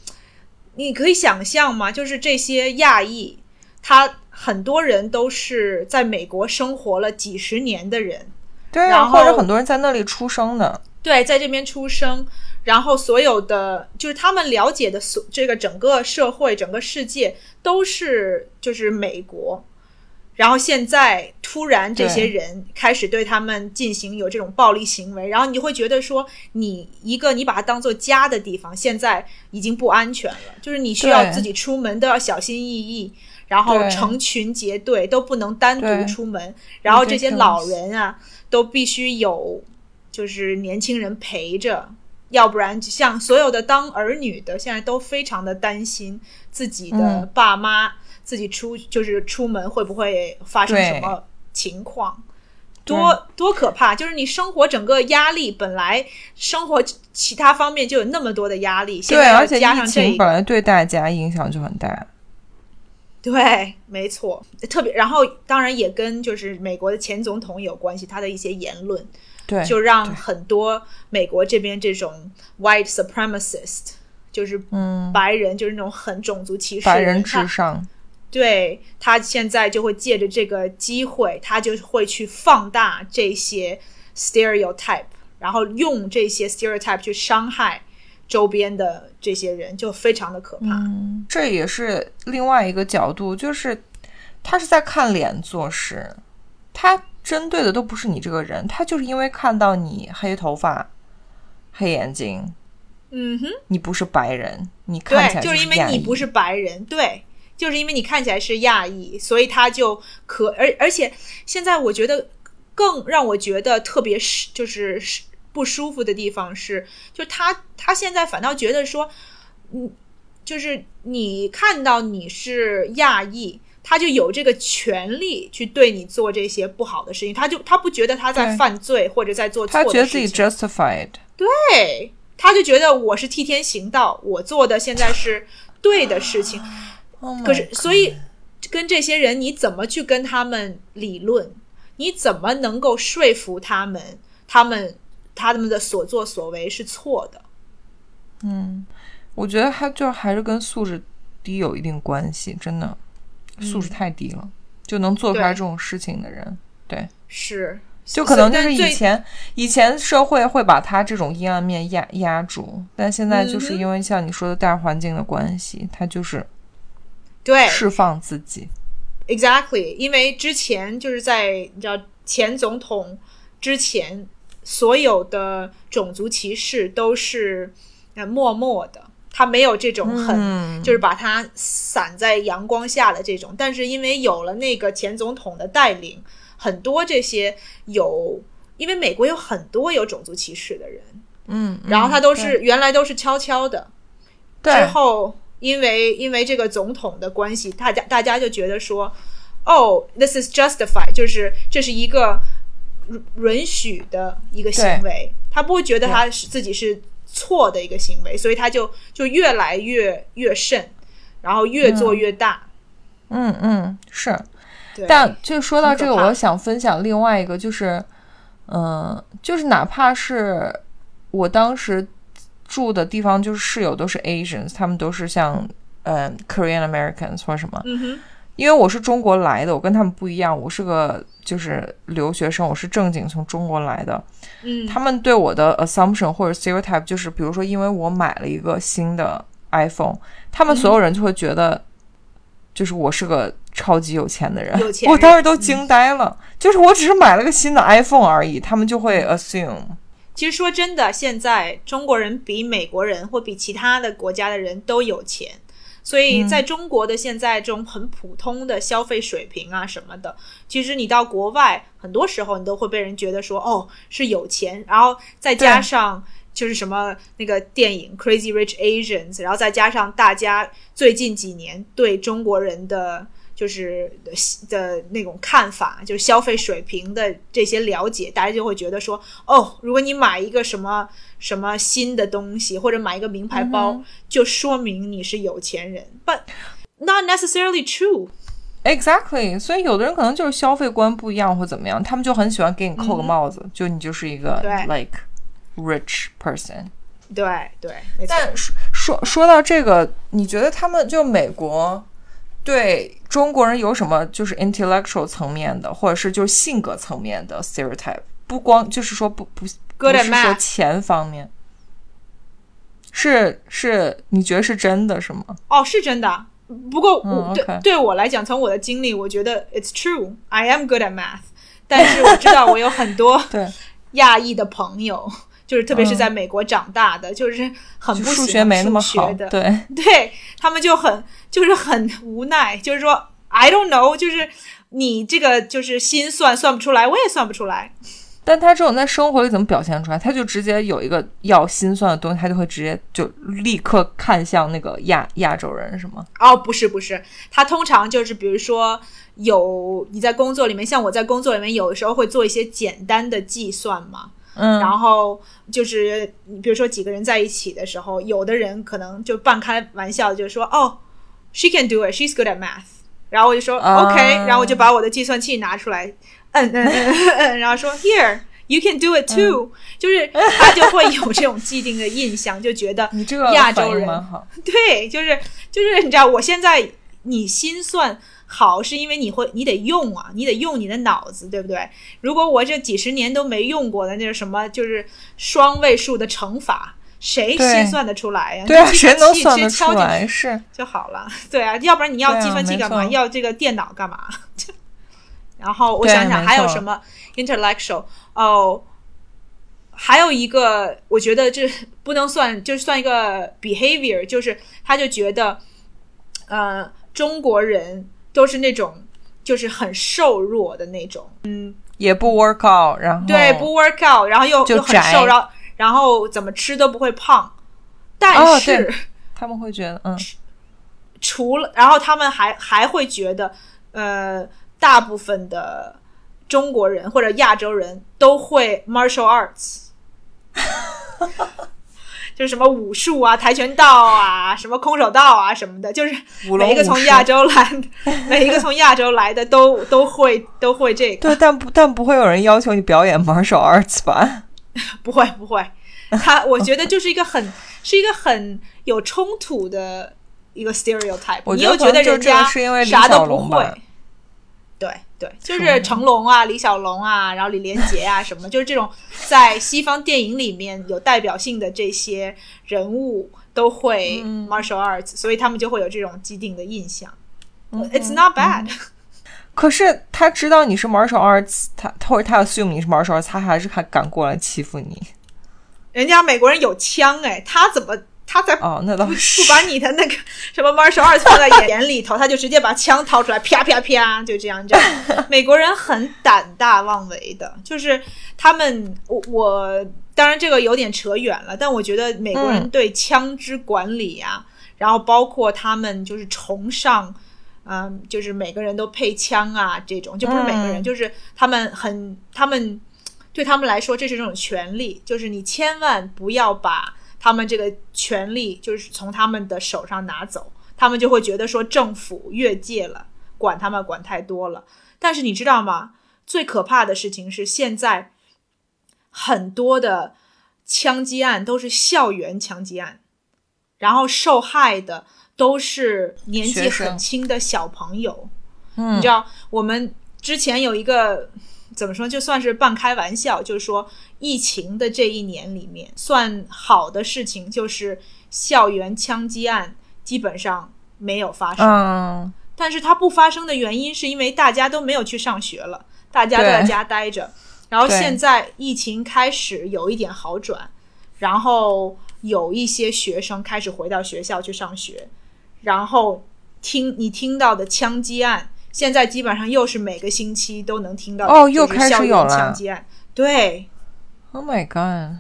S2: 你可以想象吗？就是这些亚裔，他很多人都是在美国生活了几十年的人，
S1: 对啊，
S2: 然后
S1: 或者很多人在那里出生的，
S2: 对，在这边出生，然后所有的就是他们了解的所这个整个社会、整个世界都是就是美国。然后现在突然这些人开始对他们进行有这种暴力行为，然后你会觉得说，你一个你把它当做家的地方，现在已经不安全了，就是你需要自己出门都要小心翼翼，然后成群结队都不能单独出门，然后这些老人啊都必须有就是年轻人陪着，要不然像所有的当儿女的，现在都非常的担心自己的
S1: 嗯
S2: 爸妈、自己出就是出门会不会发生什么情况。多多可怕！就是你生活整个压力，本来生活其他方面就有那么多的压力，现
S1: 对，
S2: 在要
S1: 而且疫
S2: 加上
S1: 本来对大家影响就很大，
S2: 对，没错，特别然后当然也跟就是美国的前总统有关系，他的一些言论，
S1: 对，
S2: 就让很多美国这边这种 white supremacist，就是
S1: 嗯，
S2: 白人，就是那种很种族歧视
S1: 白人
S2: 的他
S1: 至上，
S2: 对他现在就会借着这个机会，他就会去放大这些 stereotype，然后用这些 stereotype 去伤害周边的这些人，就非常的可怕。
S1: 嗯，这也是另外一个角度，就是他是在看脸做事，他针对的都不是你这个人，他就是因为看到你黑头发、黑眼睛，
S2: 嗯哼，
S1: 你不是白人，你看起来
S2: 对，就是因为你不是白人，对，就是因为你看起来是亚裔，所以他就可而而且现在我觉得更让我觉得特别是就是是不舒服的地方是，就他他现在反倒觉得说，嗯，就是你看到你是亚裔。他就有这个权利去对你做这些不好的事情，他就他不觉得他在犯罪或者在做错的
S1: 他觉得自己
S2: 事情
S1: justified。
S2: 对，他就觉得我是替天行道，我做的现在是对的事情。<sighs>
S1: Oh
S2: 可是，所以跟这些人，你怎么去跟他们理论？你怎么能够说服他们？他们他们的所作所为是错的？
S1: 嗯我觉得他就还是跟素质低有一定关系，真的，素质太低了，就能做出来这种事情的人，对，
S2: 是，
S1: 就可能就是以前以前社会会把他这种阴暗面压压住，但现在就是因为像你说的大环境的关系，他就是
S2: 对。
S1: 释放自己
S2: ，Exactly，因为之前就是在你知道前总统之前，所有的种族歧视都是呃默默的，他没有这种很、
S1: 嗯
S2: 就是把它散在阳光下的这种。但是因为有了那个前总统的带领，很多这些有，因为美国有很多有种族歧视的人，
S1: 嗯，
S2: 然后他都
S1: 嗯
S2: 是原来都是悄悄的，之后，因为因为这个总统的关系，大家大家就觉得说，哦，this is justified，就是这是一个允允许的一个行为，他不会觉得他是自己是错的一个行为，所以他就就越来越越甚，然后越做越大。
S1: 嗯嗯是，
S2: 对，
S1: 但就说到这个，我想分享另外一个，就是，嗯、就是哪怕是我当时住的地方，就是室友都是 Asians，他们都是像嗯、Korean Americans 或什么，
S2: 嗯哼，
S1: 因为我是中国来的，我跟他们不一样，我是个就是留学生，我是正经从中国来的，
S2: 嗯，
S1: 他们对我的 assumption 或者 stereotype 就是，比如说，因为我买了一个新的 iPhone，他们所有人就会觉得，就是我是个超级有钱的人。
S2: 有钱 <laughs>
S1: 我当时都惊呆了，就是我只是买了个新的 iPhone 而已，他们就会 assume。
S2: 其实说真的，现在中国人比美国人或比其他的国家的人都有钱，所以在中国的现在这种很普通的消费水平啊什么的，其实你到国外，很多时候你都会被人觉得说哦是有钱，然后再加上就是什么那个电影《Crazy Rich Asians》，然后再加上大家最近几年对中国人的。就是的的那种看法，就是消费水平的这些了解，大家就会觉得说，哦，如果你买一个什么什么新的东西，或者买一个名牌包，就说明你是有钱人，but not necessarily true。
S1: Exactly，所以有的人可能就是消费观不一样或怎么样，他们就很喜欢给你扣个帽子，就你就是一个 like rich person。
S2: 对对，没错。
S1: 但说说说到这个，你觉得他们就美国对中国人有什么就是 intellectual 层面的，或者是就是性格层面的 stereotype？不光就是说不不
S2: Good
S1: 不是说钱方面，是是，你觉得是真的是吗？
S2: 哦，是真的。不过我、
S1: 嗯
S2: 对对我来讲，从我的经历，我觉得 it's true. I am good at math，但是我知道我有很多 <laughs>
S1: 对，
S2: 亚裔的朋友，就是特别是在美国长大的，就是很不
S1: 学没那么好，
S2: 的，
S1: 对，
S2: 对他们就很就是很无奈，就是说 I don't know，就是你这个就是心算算不出来，我也算不出来。
S1: 但他这种在生活里怎么表现出来？他就直接有一个要心算的东西，他就会直接就立刻看向那个亚亚洲人，是吗？
S2: 哦，不是不是，他通常就是比如说有你在工作里面，像我在工作里面有的时候会做一些简单的计算嘛，
S1: 嗯，
S2: 然后就是你比如说几个人在一起的时候，有的人可能就半开玩笑，就说哦，she can do it，she's good at math，然后我就说、
S1: 啊。
S2: OK，然后我就把我的计算器拿出来，摁摁摁摁摁，<laughs> 然后说 here。You can do it too，、就是他就会有这种既定的印象，就觉得 <laughs>
S1: 你这个反
S2: 亚洲人。<laughs> 对，就是就是你知道，我现在你心算好，是因为你会你得用啊，你得用你的脑子，对不对？如果我这几十年都没用过的那是什么，就是双位数的乘法，谁计算得出来呀？
S1: 对啊，
S2: 计
S1: 谁能
S2: 算
S1: 得出
S2: 直接敲进去
S1: 来？是，
S2: 就好了。对啊，要不然你要计算器干嘛？要这个电脑干嘛？<laughs> 然后我想想还有什么 intellectual 哦，还有一个我觉得这不能算，就算一个 behavior，就是他就觉得呃中国人都是那种就是很瘦弱的那种，嗯
S1: 也不 work out，然后
S2: 对，不 work out，然后又
S1: 就
S2: 又很瘦，然后然后怎么吃都不会胖，但
S1: 哦
S2: 是。
S1: 对他们会觉得，嗯，
S2: 除了，然后他们还还会觉得，呃，大部分的中国人或者亚洲人都会 martial arts，<laughs> 就是什么武术啊、跆拳道啊、什么空手道啊什么的，就是每一个从亚洲来的，每一个从亚洲来的都都会都会这个，
S1: 对，但不但不会有人要求你表演 martial arts 吧？<laughs>
S2: 不会不会，<laughs> 他我觉得就是一个很是一个很有冲突的一个 stereotype，
S1: 我觉得
S2: 你又觉得人家
S1: 是因为
S2: 啥都不会。对对，就是成龙啊、李小龙啊，然后李连杰啊 <laughs> 什么，就是这种在西方电影里面有代表性的这些人物都会
S1: 嗯。
S2: martial arts，、所以他们就会有这种既定的印象。
S1: 嗯
S2: It's not bad，、
S1: 可是他知道你是 martial arts，他或者他 assume 你是 martial arts，他还是还敢过来欺负你。
S2: 人家美国人有枪哎，他怎么他才
S1: 哦，那倒
S2: 不
S1: 是。
S2: 把你的那个 <laughs> 什么 martial arts 放在眼眼里头，他就直接把枪掏出来，<laughs> 啪啪啪，就这样。这样，<laughs> 美国人很胆大妄为的，就是他们，我我当然这个有点扯远了，但我觉得美国人
S1: 嗯
S2: 对枪支管理啊，然后包括他们就是崇尚。嗯，就是每个人都配枪啊，这种就不是每个人，
S1: 嗯
S2: 就是他们很，他们对他们来说这是一种权利，就是你千万不要把他们这个权利就是从他们的手上拿走，他们就会觉得说政府越界了，管他们管太多了。但是你知道吗？最可怕的事情是现在很多的枪击案都是校园枪击案，然后受害的都是年纪很轻的小朋友。
S1: 嗯
S2: 你知道，我们之前有一个怎么说，就算是半开玩笑，就是说疫情的这一年里面，算好的事情就是校园枪击案基本上没有发生。
S1: 嗯，
S2: 但是它不发生的原因是因为大家都没有去上学了，大家都在家待着。然后现在疫情开始有一点好转，然后有一些学生开始回到学校去上学，然后听你听到的枪击案，现在基本上又是每个星期都能听到
S1: 哦又开始
S2: 校园
S1: 有了
S2: 枪击案，对
S1: ，Oh my god！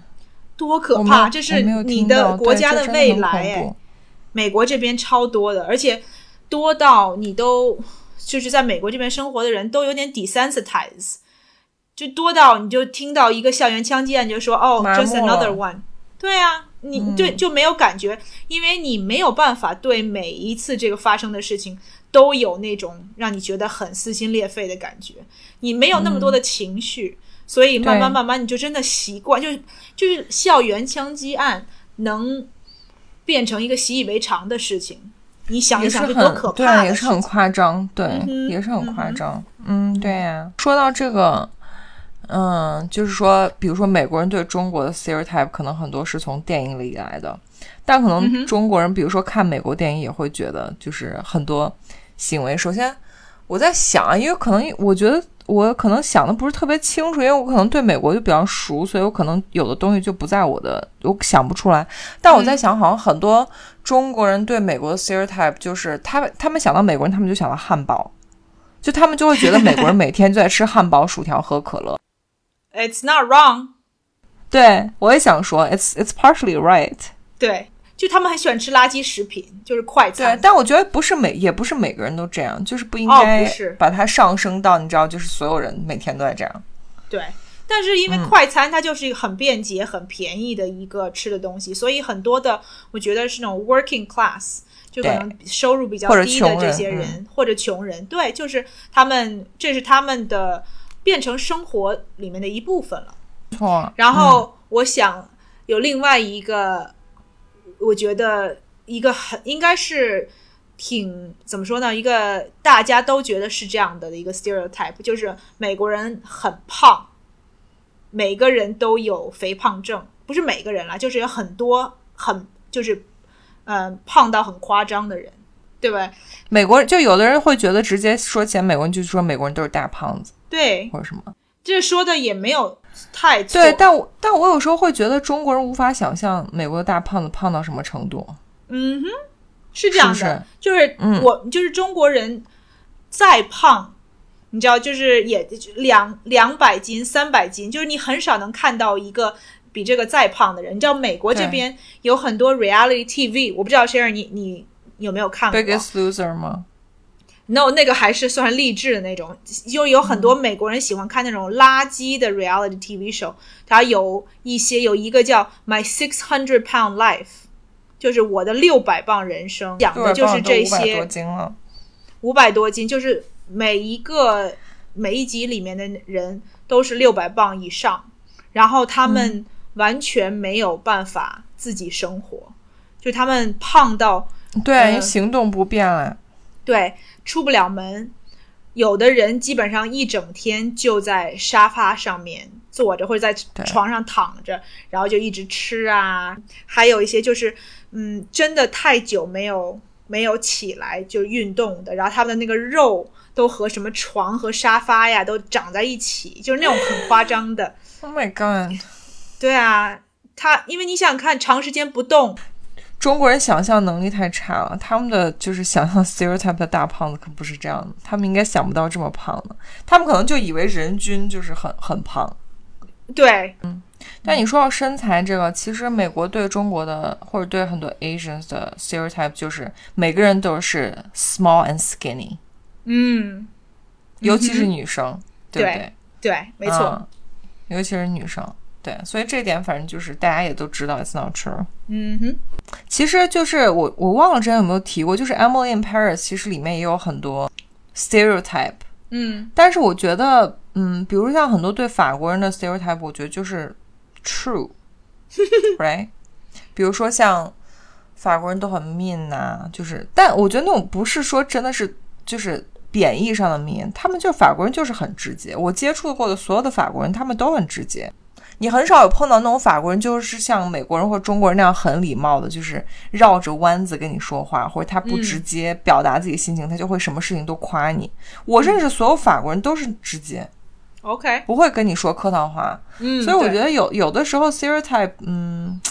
S2: 多可怕！这是你的国家的未来哎。美国这边超多的，而且多到你都就是在美国这边生活的人都有点 desensitize，就多到你就听到一个校园枪击案，你就说哦，just another one。对啊，你对就没有感觉，因为你没有办法对每一次这个发生的事情都有那种让你觉得很撕心裂肺的感觉，你没有那么多的情绪，所以慢慢慢慢你就真的习惯，就是就是校园枪击案能变成一个习以为常的事情，你想一想，这多
S1: 很
S2: 可
S1: 对
S2: 怕，
S1: 也是很夸张，对，
S2: 哼
S1: 也是很夸张。嗯，对呀、说到这个，嗯，就是说，比如说美国人对中国的 stereotype 可能很多是从电影里来的，但可
S2: 嗯
S1: 能中国人，比如说看美国电影也会觉得，就是很多行为。首先，我在想啊，因为可能我觉得我可能想的不是特别清楚，因为我可能对美国就比较熟，所以我可能有的东西就不在我的，我想不出来。但我在想，好像很多中国人对美国的 stereotype 就是他们他们想到美国人，他们就想到汉堡，就他们就会觉得美国人每天就在吃汉堡、薯条、喝可乐。
S2: It's not wrong，
S1: 对我也想说，it's it's partially right。
S2: 对，就他们很喜欢吃垃圾食品，就是快
S1: 对
S2: 餐，。
S1: 但我觉得不是每也不是每个人都这样，就是不应
S2: 哦
S1: 该把它上升到你知道，就是所有人每天都在这样。
S2: 对，但是因
S1: 嗯
S2: 为快餐它就是一个很便捷、很便宜的一个吃的东西，所以很多的我觉得是那种 working class，就可能收入比较低的这些人，
S1: 嗯
S2: 或者穷人，对，就是他们这是他们的变成生活里面的一部分了。
S1: 错，
S2: 然后我想有另外一个，我觉得一个很应该是挺怎么说呢？一个大家都觉得是这样的的一个 stereotype，就是美国人很胖，每个人都有肥胖症，不是每个人啦，就是有很多很就是嗯、呃胖到很夸张的人，对吧？
S1: 美国人就有的人会觉得直接说起来美国人就说美国人都是大胖子
S2: 对，
S1: 或者什么。
S2: 这说的也没有太错。
S1: 对，但我但我有时候会觉得中国人无法想象美国的大胖子胖到什么程度。
S2: 嗯哼，是这样的，
S1: 是是
S2: 就是
S1: 嗯
S2: 我就是中国人再胖，你知道，就是也两两百斤、三百斤，就是你很少能看到一个比这个再胖的人。你知道，美国这边有很多 reality TV，我不知道 Sharon 你你有没有看过
S1: Biggest Loser 吗？
S2: ？No，那个还是算励志的那种，就有很多美国人喜欢看那种垃圾的 reality TV show。它有一些有一个叫 My Six Hundred Pound Life。就是我的六百磅人生，讲的就是这
S1: 500多
S2: 些
S1: 斤了。
S2: 五百多斤，就是每一个每一集里面的人都是六百磅以上，然后他们完全没有办法自己生活，就他们胖到
S1: 对，
S2: 呃
S1: 行动不便了。
S2: 对出不了门，有的人基本上一整天就在沙发上面坐着，或者在床上躺着，然后就一直吃啊。还有一些就是，嗯，真的太久没有没有起来就运动的，然后他们的那个肉都和什么床和沙发呀都长在一起，就是那种很夸张的。<laughs>
S1: Oh my god！
S2: 对啊，他因为你想看长时间不动，
S1: 中国人想象能力太差了，他们的就是想象 stereotype 的大胖子可不是这样的，他们应该想不到这么胖的，他们可能就以为人均就是很很胖。
S2: 对，嗯
S1: 但你说到身材这个，其实美国对中国的或者对很多 Asians 的 stereotype 就是每个人都是 small and skinny，
S2: 嗯，
S1: 尤其是女生，对不对？
S2: 对，没错，
S1: 嗯尤其是女生。对，所以这点反正就是大家也都知道，it's not true。
S2: 嗯哼，
S1: 其实就是我我忘了之前有没有提过，就是《Emily in Paris》其实里面也有很多 stereotype，
S2: 嗯
S1: 但是我觉得，嗯，比如像很多对法国人的 stereotype，我觉得就是 true，right？<laughs> 比如说像法国人都很 mean 呐、就是，但我觉得那种不是说真的是就是贬义上的 mean，他们就法国人就是很直接。我接触过的所有的法国人，他们都很直接。你很少有碰到那种法国人，就是像美国人或中国人那样很礼貌的，就是绕着弯子跟你说话，或者他不直接表达自己心情，他就会什么事情都夸你。我认识所有法国人都是直接
S2: ，，OK，
S1: 不会跟你说客套话。
S2: 嗯，
S1: 所以我觉得有有的时候 stereotype，嗯，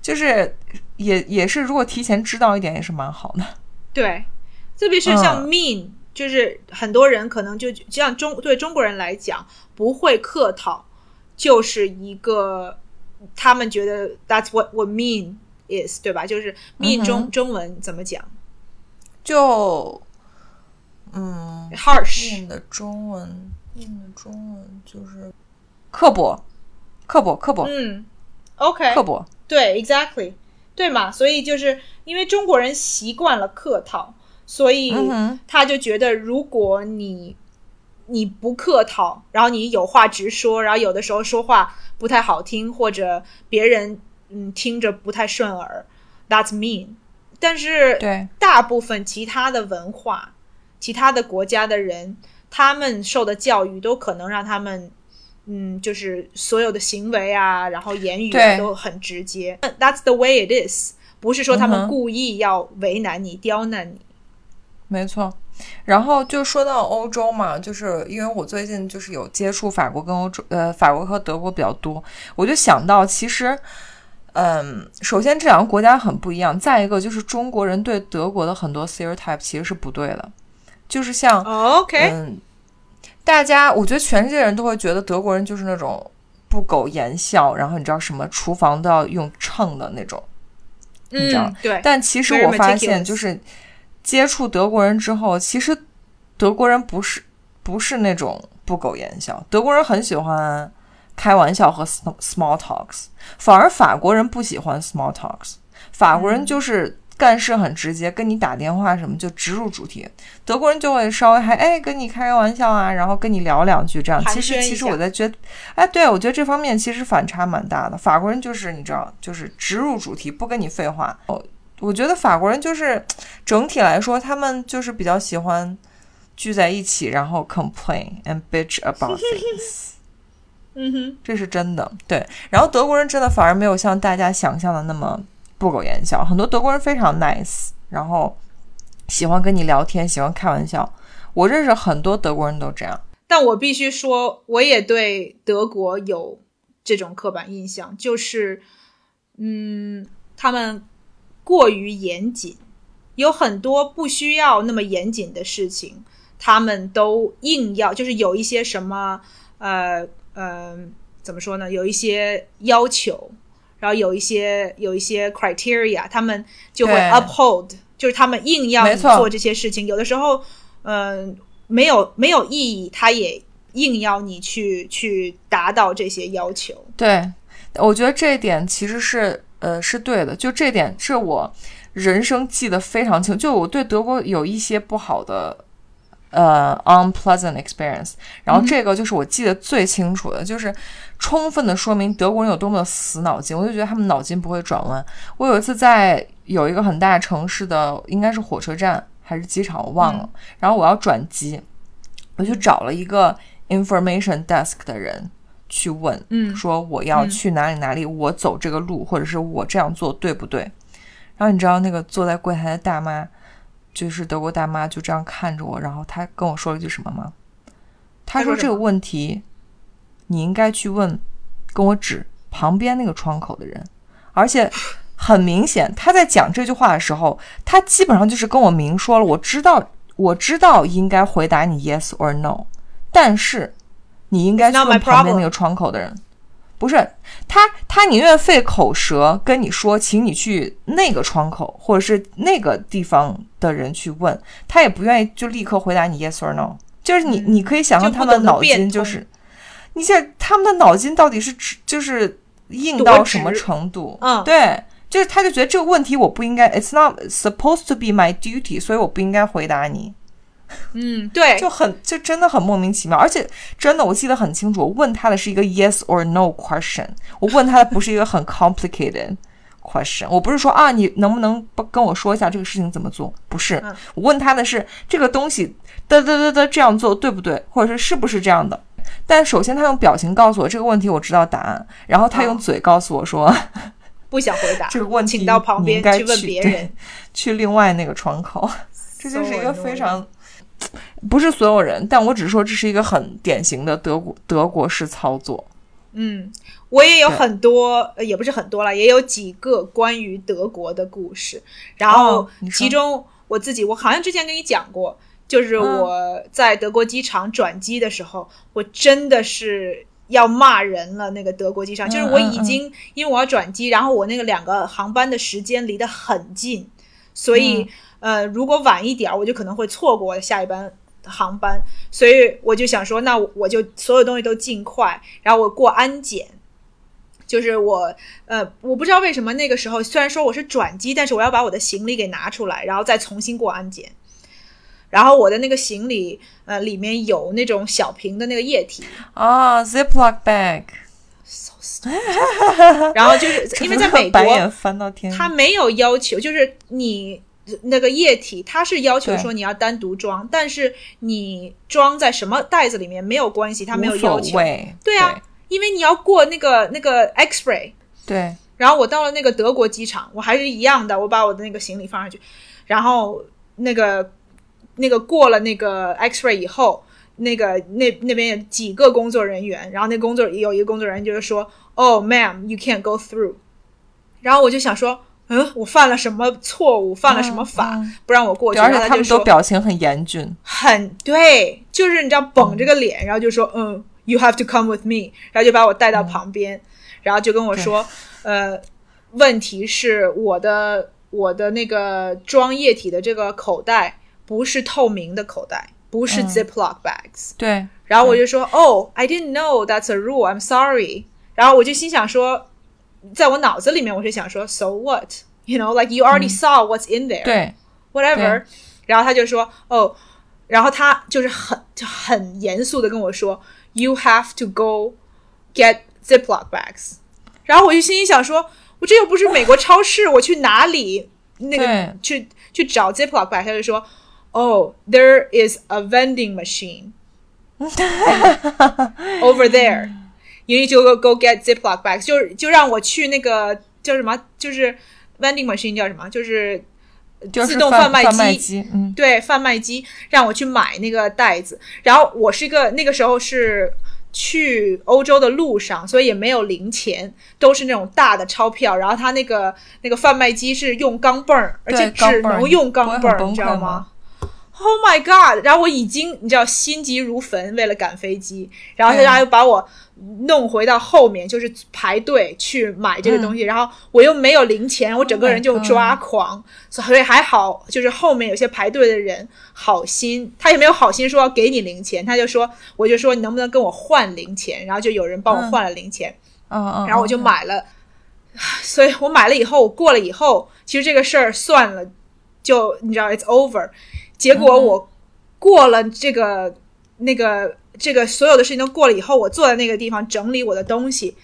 S1: 就是也也是如果提前知道一点也是蛮好的。
S2: 对，特别是像
S1: 嗯
S2: mean，、就是很多人可能就就像中对中国人来讲，不会客套，就是一个他们觉得 that's what what mean is，对吧？就是 mean
S1: 嗯
S2: 中、中文怎么讲
S1: 就嗯
S2: ，？harsh，
S1: 念的中文，念的中文就是刻薄，刻薄，刻薄，
S2: 嗯，OK，
S1: 刻薄。
S2: 对，exactly，对嘛？所以就是因为中国人习惯了客套，所以他就觉得如果你你不客套，然后你有话直说，然后有的时候说话不太好听，或者别人嗯听着不太顺耳，that's mean。但是
S1: 对，
S2: 大部分其他的文化、其他的国家的人，他们受的教育都可能让他们，嗯，就是所有的行为啊，然后言语啊都很直接。That's the way it is，不是说他们故意要为难你、刁难你。
S1: 没错。然后就说到欧洲嘛，就是因为我最近就是有接触法国跟欧洲，呃，法国和德国比较多，我就想到其实。嗯，首先这两个国家很不一样，再一个就是中国人对德国的很多 stereotype 其实是不对的，就是像
S2: OK，
S1: 嗯，大家我觉得全世界人都会觉得德国人就是那种不苟言笑，然后你知道什么厨房都要用秤的那种。你知道
S2: 嗯，对，
S1: 但其实我发现就是接触德国人之后，其实德国人不是不是那种不苟言笑，德国人很喜欢开玩笑和 sm- small talks，反而法国人不喜欢 small talks，法国
S2: 嗯
S1: 人就是干事很直接，跟你打电话什么就直入主题，德国人就会稍微还哎跟你开个玩笑啊，然后跟你聊两句这样。其实其实我在觉得，哎，对我觉得这方面其实反差蛮大的。法国人就是你知道，就是直入主题，不跟你废话。我我觉得法国人就是整体来说，他们就是比较喜欢聚在一起，然后 complain and bitch about things。<laughs>
S2: 嗯哼，
S1: 这是真的。对，然后德国人真的反而没有像大家想象的那么不苟言笑，很多德国人非常 nice，然后喜欢跟你聊天，喜欢开玩笑。我认识很多德国人都这样。
S2: 但我必须说，我也对德国有这种刻板印象，就是，嗯，他们过于严谨，有很多不需要那么严谨的事情，他们都硬要，就是有一些什么，呃呃，怎么说呢？有一些要求，然后有一些有一些 criteria，他们就会 uphold，就是他们硬要你做这些事情，有的时候，嗯、没有没有意义，他也硬要你去去达到这些要求。
S1: 对，我觉得这一点其实是呃是对的，就这点是我人生记得非常清，就我对德国有一些不好的呃 unpleasant experience，然后这个就是我记得最清楚的，就是充分的说明德国人有多么的死脑筋，我就觉得他们脑筋不会转弯。我有一次在有一个很大城市的，应该是火车站还是机场，我忘了，然后我要转机，我就找了一个 information desk 的人去问，
S2: 嗯
S1: 说我要
S2: 嗯
S1: 去哪里哪里，我走这个路，或者是我这样做对不对？然后你知道那个坐在柜台的大妈，就是德国大妈，就这样看着我，然后她跟我说了一句什么吗？她说这个问题，你应该去问跟我指旁边那个窗口的人，而且很明显，她在讲这句话的时候，她基本上就是跟我明说了，我知道，我知道应该回答你 yes or no，但是你应该去问旁边那个窗口的人。不是他，他宁愿费口舌跟你说，请你去那个窗口或者是那个地方的人去问，他也不愿意就立刻回答你 yes or no。就是你，你可以想象他们的脑筋就是，你想他们的脑筋到底是就是硬到什么程度？
S2: 嗯
S1: 对，就是他就觉得这个问题我不应该，it's not supposed to be my duty，所以我不应该回答你。<laughs>
S2: 嗯，对，
S1: 就很就真的很莫名其妙，而且真的我记得很清楚，我问他的是一个 yes or no question，我问他的不是一个很 complicated question，我不是说啊你能不能不跟我说一下这个事情怎么做，不是，
S2: 嗯。
S1: 我问他的是这个东西嘚嘚嘚嘚这样做对不对，或者是是不是这样的。但首先他用表情告诉我这个问题我知道答案，然后他用
S2: 哦
S1: 嘴告诉我说、<laughs>
S2: 不想回答，<laughs>
S1: 这个问题
S2: 请到旁边去问别
S1: 对
S2: 人。
S1: 去另外那个窗口，这就是一个非常不是所有人，但我只是说这是一个很典型的德国德国式操作。
S2: 嗯，我也有很多，呃也不是很多了，也有几个关于德国的故事。然后其中我自己，我好像之前跟你讲过，就是
S1: 嗯
S2: 我在德国机场转机的时候，我真的是要骂人了。那个德国机场，就是我已经因为我要转机，然后我那个两个航班的时间离得很近，所以、呃，如果晚一点儿，我就可能会错过下一班航班，所以我就想说，那我就所有东西都尽快，然后我过安检。就是我，呃，我不知道为什么那个时候，虽然说我是转机，但是我要把我的行李给拿出来，然后再重新过安检。然后我的那个行李，呃，里面有那种小瓶的那个液体，
S1: 啊，Ziploc bag，<laughs>
S2: 然后就是因为在美国，
S1: 翻到天，
S2: 它没有要求，就是你那个液体，它是要求说你要单独装，但是你装在什么袋子里面没有关系，它没有要求。对啊，因为你要过那个那个 X-ray，
S1: 对，
S2: 然后我到了那个德国机场，我还是一样的，我把我的那个行李放上去，然后那个那个过了那个 X-ray 以后，那个那那边有几个工作人员，然后那工作有一个工作人员就是说，Oh, ma'am, you can't go through。然后我就想说，嗯，我犯了什么错误，犯了什么法，
S1: 嗯
S2: 不让我过去？
S1: 对而且他们都表情很严峻。
S2: 很对，就是你知道绷着个脸，然后就说嗯，you have to come with me，然后就把我带到旁边，然后就跟我说，呃，问题是我的我的那个装液体的这个口袋不是透明的口袋，不是 ziplock bags，、
S1: 对，
S2: 然后我就说，哦，I didn't know that's a rule，I'm sorry，然后我就心想说，在我脑子里面我是想说，so what，you know，like you already saw what's in there，
S1: 对，
S2: whatever，然后他就说哦，然后他就是很就很严肃的跟我说，you have to go get Ziploc bags，然后我就心里想说，我这又不是美国超市，我去哪里 那个
S1: 对
S2: 去去找 Ziploc bag，他就说，Oh, there is a vending machine <laughs> over there. You need to go go get Ziploc bags. 就就让我去那个叫什么，就是 vending machine 叫什么，就是自动
S1: 贩
S2: 卖
S1: 卖
S2: 机
S1: 嗯，
S2: 对，贩卖机让我去买那个袋子。然后我是一个那个时候是去欧洲的路上，所以也没有零钱，都是那种大的钞票。然后他那个那个贩卖机是用钢镚儿，而且只能用钢镚儿，你知道吗？Oh my god！然后我已经你知道心急如焚，为了赶飞机，然后
S1: 对
S2: 他又把我弄回到后面，就是排队去买这个东
S1: 嗯。
S2: 西，然后我又没有零钱，我整个人就抓狂，所以还好，就是后面有些排队的人好心，他也没有好心说要给你零钱，他就说我就说你能不能跟我换零钱，然后就有人帮我换了零钱，
S1: 嗯嗯，
S2: 然后我就
S1: 嗯
S2: 买了，所以我买了以后，我过了以后，其实这个事儿算了，就你知道，it's over。结果
S1: 嗯。
S2: 我过了这个、那个这个所有的事情都过了以后，我坐在那个地方整理我的东西，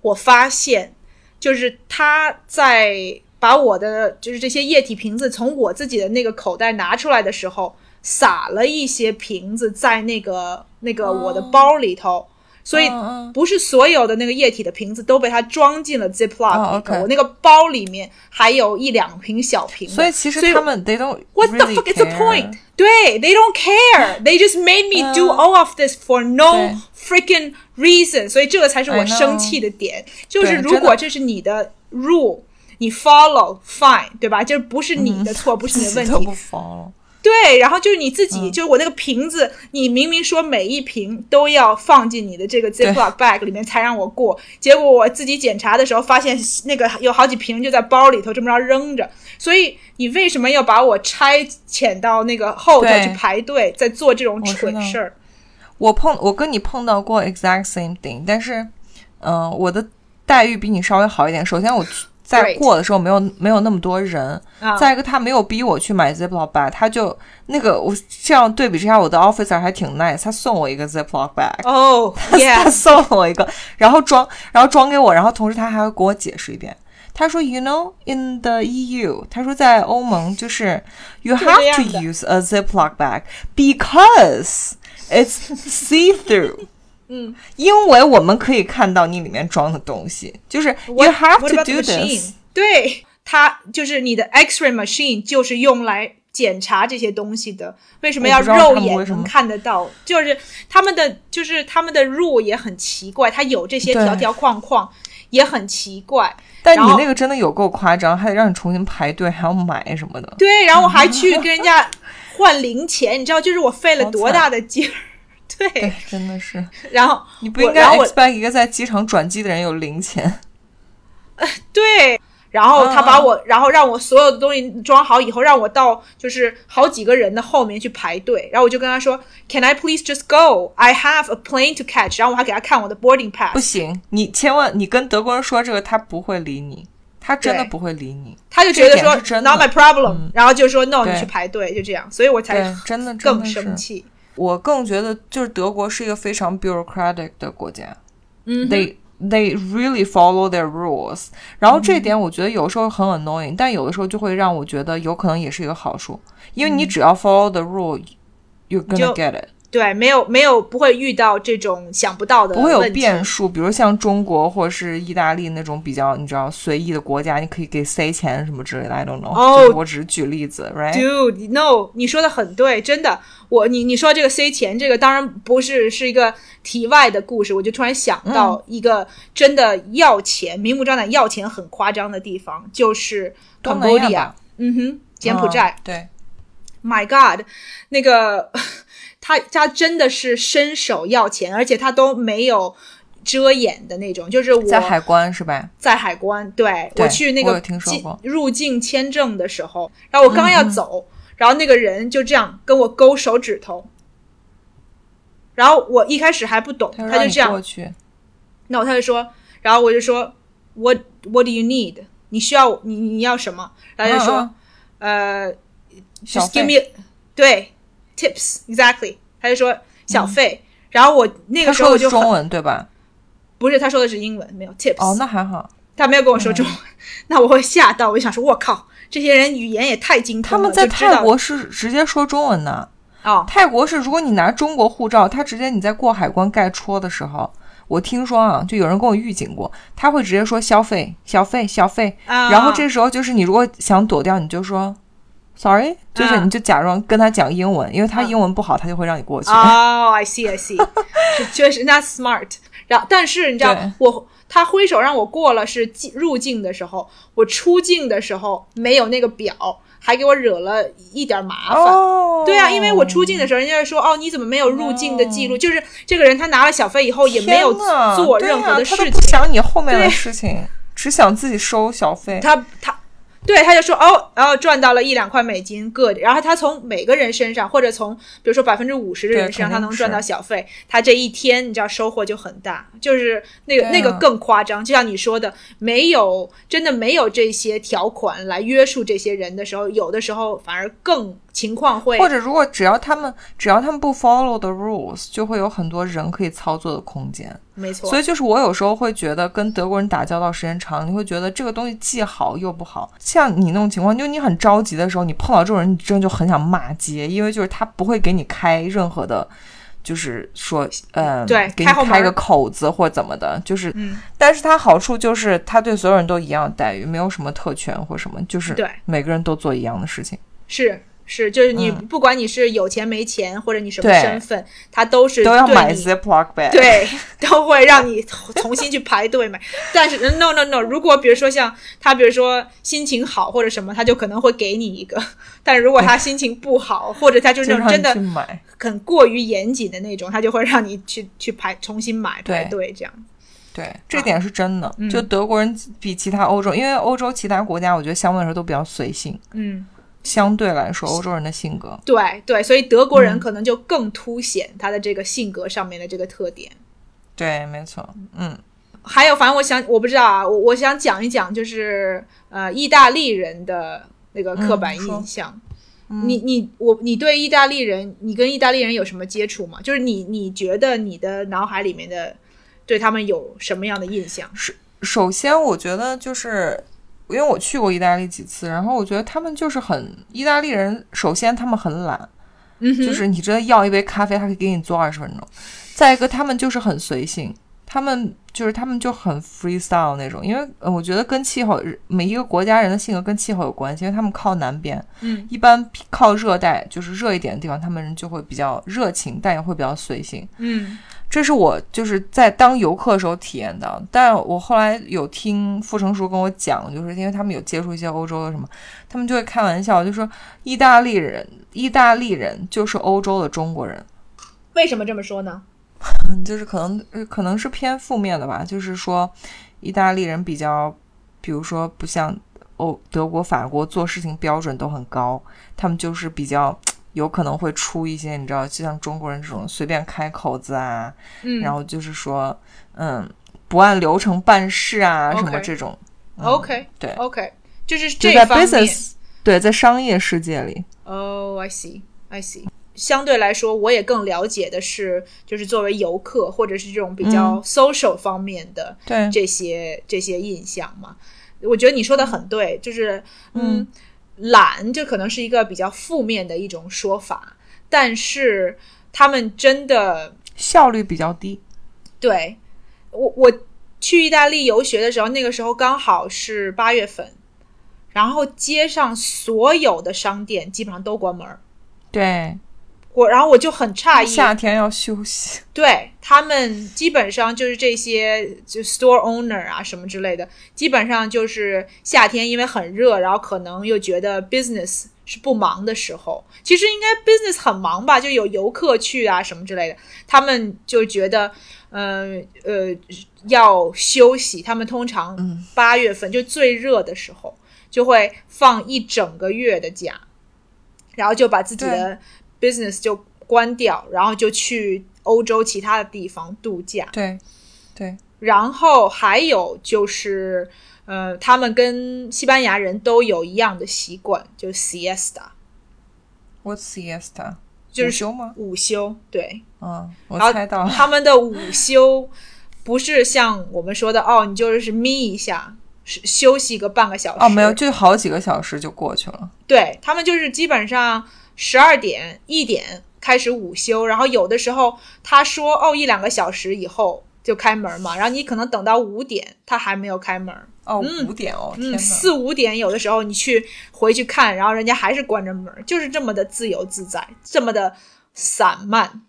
S2: 我发现就是他在把我的就是这些液体瓶子从我自己的那个口袋拿出来的时候，撒了一些瓶子在那个那个我的包里头。所以不是所有的那个液体的瓶子都被它装进了 Ziploc 里头。
S1: 哦，OK
S2: 我那个包里面还有一两瓶小瓶的。
S1: 所以其实他们 they don't
S2: What the fuck is the point？对，they don't care. They just made me do
S1: 嗯
S2: all of this for no freaking reason. 所以这个才是我生气的点。就是如果这是你的 rule，你 follow fine，对吧？就是不是你的错，不是你的问题对，然后就是你自己，
S1: 嗯
S2: 就是我那个瓶子，你明明说每一瓶都要放进你的这个 Ziploc bag 里面才让我过，结果我自己检查的时候发现那个有好几瓶就在包里头这么着扔着，所以你为什么要把我差遣到那个后头去排队，在做这种蠢事儿？
S1: 我碰我跟你碰到过 exact same thing，但是，嗯、我的待遇比你稍微好一点。首先我去在过的时候没有没有那么多人，
S2: 啊
S1: 再一个他没有逼我去买 Ziploc bag，他就那个我这样对比之下，我的 officer 还挺 nice，他送我一个 Ziploc bag。
S2: 哦、
S1: 他送了我一个，然后装，然后装给我，然后同时他还会给我解释一遍。他说，You know, in the EU，他说在欧盟就是 you have to use a Ziploc bag because it's see through。
S2: 嗯，
S1: 因为我们可以看到你里面装的东西，就是 you have to do machine？this。
S2: 对，它就是你的 X-ray machine，就是用来检查这些东西的。为什么要肉眼能看得到？就是他们的，就是他们的 rule 也很奇怪，它有这些条条框框，也很奇怪。
S1: 但你那个真的有够夸张，还得让你重新排队，还要买什么的。
S2: 对，然后我还去 <laughs> 跟人家换零钱，你知道，就是我费了多大的劲儿。<laughs> 对
S1: 对，，真的是，
S2: 然后
S1: 你不应该
S2: 我然后我
S1: expect 一个在机场转机的人有零钱。<laughs>
S2: 对，然后他
S1: 嗯
S2: 把我，然后让我所有的东西装好以后，让我到就是好几个人的后面去排队，然后我就跟他说，Can I please just go? I have a plane to catch。然后我还给他看我的 boarding pass，不
S1: 行，你千万你跟德国人说这个，他不会理你，他真的不会理你。
S2: 他就觉得说 Not my problem，、然后就说 No，你去排队，就这样，所以我才
S1: 对，真的真
S2: 更生。气。
S1: 我更觉得就是德国是一个非常 bureaucratic 的国家。
S2: 嗯
S1: They they really follow their rules。然后这点我觉得有时候很 annoying，、但有的时候就会让我觉得有可能也是一个好处，因为你只要 follow the rule，you're、gonna get it。
S2: 对，没有没有不会遇到这种想不到的
S1: 不会有变数，比如像中国或者是意大利那种比较你知道随意的国家，你可以给塞钱什么之类的，I don't know。我只是举例子
S2: ，right？Dude, no，你说的很对，真的。我你你说这个塞钱，这个当然不是是一个题外的故事，我就突然想到一个真的要钱、明目张胆要钱很夸张的地方，就是
S1: 东南亚
S2: Cambodia。嗯哼，柬埔寨。
S1: 嗯对
S2: ，My God，那个他他真的是伸手要钱，而且他都没有遮掩的那种，就是我
S1: 在海关是吧？
S2: 在海关，对
S1: 对
S2: 我去那个进入境签证的时候，然后我刚要走，然后那个人就这样跟我勾手指头，然后我一开始还不懂，
S1: 他
S2: 就这样
S1: 过，去，
S2: 那我他就说，然后我就说 What What do you need？你需要你你要什么？然后他就说，呃，just give me 对 tips exactly，他就说小费，然后我那个时候我就
S1: 中文对吧？
S2: 不是他说的是英文，没有 tips
S1: 哦，那还好。
S2: 他没有跟我说中文，那我会吓到，我就想说，我靠，这些人语言也太精通了，
S1: 他们在泰国是直接说中文的。
S2: 哦，
S1: 泰国是，如果你拿中国护照，他直接你在过海关盖戳的时候，我听说啊，就有人跟我预警过，他会直接说消费、消费、消费，
S2: 啊
S1: 然后这时候就是你如果想躲掉，你就说 sorry，就是
S2: 啊
S1: 你就假装跟他讲英文，因为他
S2: 啊
S1: 英文不好，他就会让你过去。
S2: 哦、i see, I see，<laughs> 确实那 smart。然后，但是你知道，我他挥手让我过了，是进入境的时候，我出境的时候没有那个表，还给我惹了一点麻烦。
S1: 哦，
S2: 对啊，因为我出境的时候，人家说哦，你怎么没有入境的记录？就是这个人他拿了小费以后也没有做任何的事情，
S1: 不想你后面的事情，只想自己收小费。
S2: 他他对他就说哦，然后赚到了一两块美金个，然后他从每个人身上或者从比如说百分之五十的人身上，他能赚到小费，他这一天你知道收获就很大，就是那个、
S1: 啊。
S2: 那个更夸张，就像你说的，没有真的没有这些条款来约束这些人的时候，有的时候反而更情况会
S1: 或者如果只要他们只要他们不 follow the rules，就会有很多人可以操作的空间。
S2: 没错，
S1: 所以就是我有时候会觉得跟德国人打交道时间长，你会觉得这个东西既好又不好。像你那种情况，就你很着急的时候，你碰到这种人，你真的就很想骂街，因为就是他不会给你开任何的。就是说，呃，
S2: 对
S1: 给你
S2: 开
S1: 开个口子或怎么的，就是，
S2: 嗯
S1: 但是它好处就是它对所有人都一样的待遇，没有什么特权或什么，就是
S2: 对
S1: 每个人都做一样的事情。
S2: 是。是，就是你
S1: 嗯
S2: 不管你是有钱没钱，或者你什么身份，他都是
S1: 都要买 Ziploc bag，，
S2: 对，<laughs> 都会让你重新去排队买。但是 no no no，如果比如说像他，比如说心情好或者什么，他就可能会给你一个。但是如果他心情不好，或者他就是真的。很过于严谨的那种，他就会让你去去排重新买排队这样。
S1: 对，这点是真的。
S2: 嗯
S1: 就德国人比其他欧洲，因为欧洲其他国家，我觉得相对来说都比较随性。
S2: 嗯，
S1: 相对来说，欧洲人的性格，
S2: 对对，所以德国
S1: 嗯
S2: 人可能就更凸显他的这个性格上面的这个特点。
S1: 对，没错，嗯，
S2: 还有，反正我想，我不知道啊，我我想讲一讲，就是呃，意大利人的那个刻板印象。你你我你对意大利人，你跟意大利人有什么接触吗？就是你你觉得你的脑海里面的对他们有什么样的印象？
S1: 首先我觉得就是。因为我去过意大利几次，然后我觉得他们就是很意大利人。首先，他们很懒，
S2: 嗯，
S1: 就是你真的要一杯咖啡，他可以给你做二十分钟。再一个，他们就是很随性，他们就是他们就很 freestyle 那种。因为呃我觉得跟气候，每一个国家人的性格跟气候有关系，因为他们靠南边，
S2: 嗯
S1: 一般靠热带，就是热一点的地方，他们人就会比较热情，但也会比较随性。
S2: 嗯
S1: 这是我就是在当游客的时候体验到的，但我后来有听傅成熟跟我讲，就是因为他们有接触一些欧洲的什么，他们就会开玩笑，就说意大利人，意大利人就是欧洲的中国人，
S2: 为什么这么说呢？
S1: 嗯，<laughs> 就是可能呃可能是偏负面的吧，就是说意大利人比较，比如说不像欧德国、法国做事情标准都很高，他们就是比较。有可能会出一些，你知道，就像中国人这种随便开口子啊，
S2: 嗯，
S1: 然后就是说，嗯，不按流程办事啊什么这种。嗯
S2: OK
S1: 对
S2: OK，就是这方面。
S1: business，对，在商业世界里，
S2: 哦、i see, I see。相对来说，我也更了解的是，就是作为游客或者是这种比较 social 方面的
S1: 对，
S2: 这些、这些印象嘛。我觉得你说的很对，就是嗯，懒这可能是一个比较负面的一种说法，但是他们真的
S1: 效率比较低。
S2: 对我我去意大利游学的时候，那个时候刚好是八月份，然后街上所有的商店基本上都关门儿。
S1: 对，
S2: 我然后我就很诧异，
S1: 夏天要休息。<laughs>
S2: 对他们基本上就是这些就 store owner 啊什么之类的，基本上就是夏天因为很热，然后可能又觉得 business 是不忙的时候，其实应该 business 很忙吧，就有游客去啊什么之类的，他们就觉得，呃呃要休息，他们通常八月份就最热的时候就会放一整个月的假，然后就把自己的 business 就关掉，然后就去欧洲其他的地方度假。
S1: 对，对，
S2: 然后还有就是，呃，他们跟西班牙人都有一样的习惯，就是
S1: siesta，What's siesta？
S2: 就是
S1: 午休吗？
S2: 午休。对，
S1: 嗯，我猜到了。
S2: 他们的午休不是像我们说的哦，你就是眯一下，是休息个半个小时。
S1: 哦，没有，就好几个小时就过去了。
S2: 对他们就是基本上十二点一点开始午休，然后有的时候他说哦一两个小时以后就开门嘛，然后你可能等到五点他还没有开门。
S1: 哦，五点哦，
S2: 嗯，
S1: 哪！
S2: 四五点有的时候你去回去看，然后人家还是关着门，就是这么的自由自在，这么的散漫，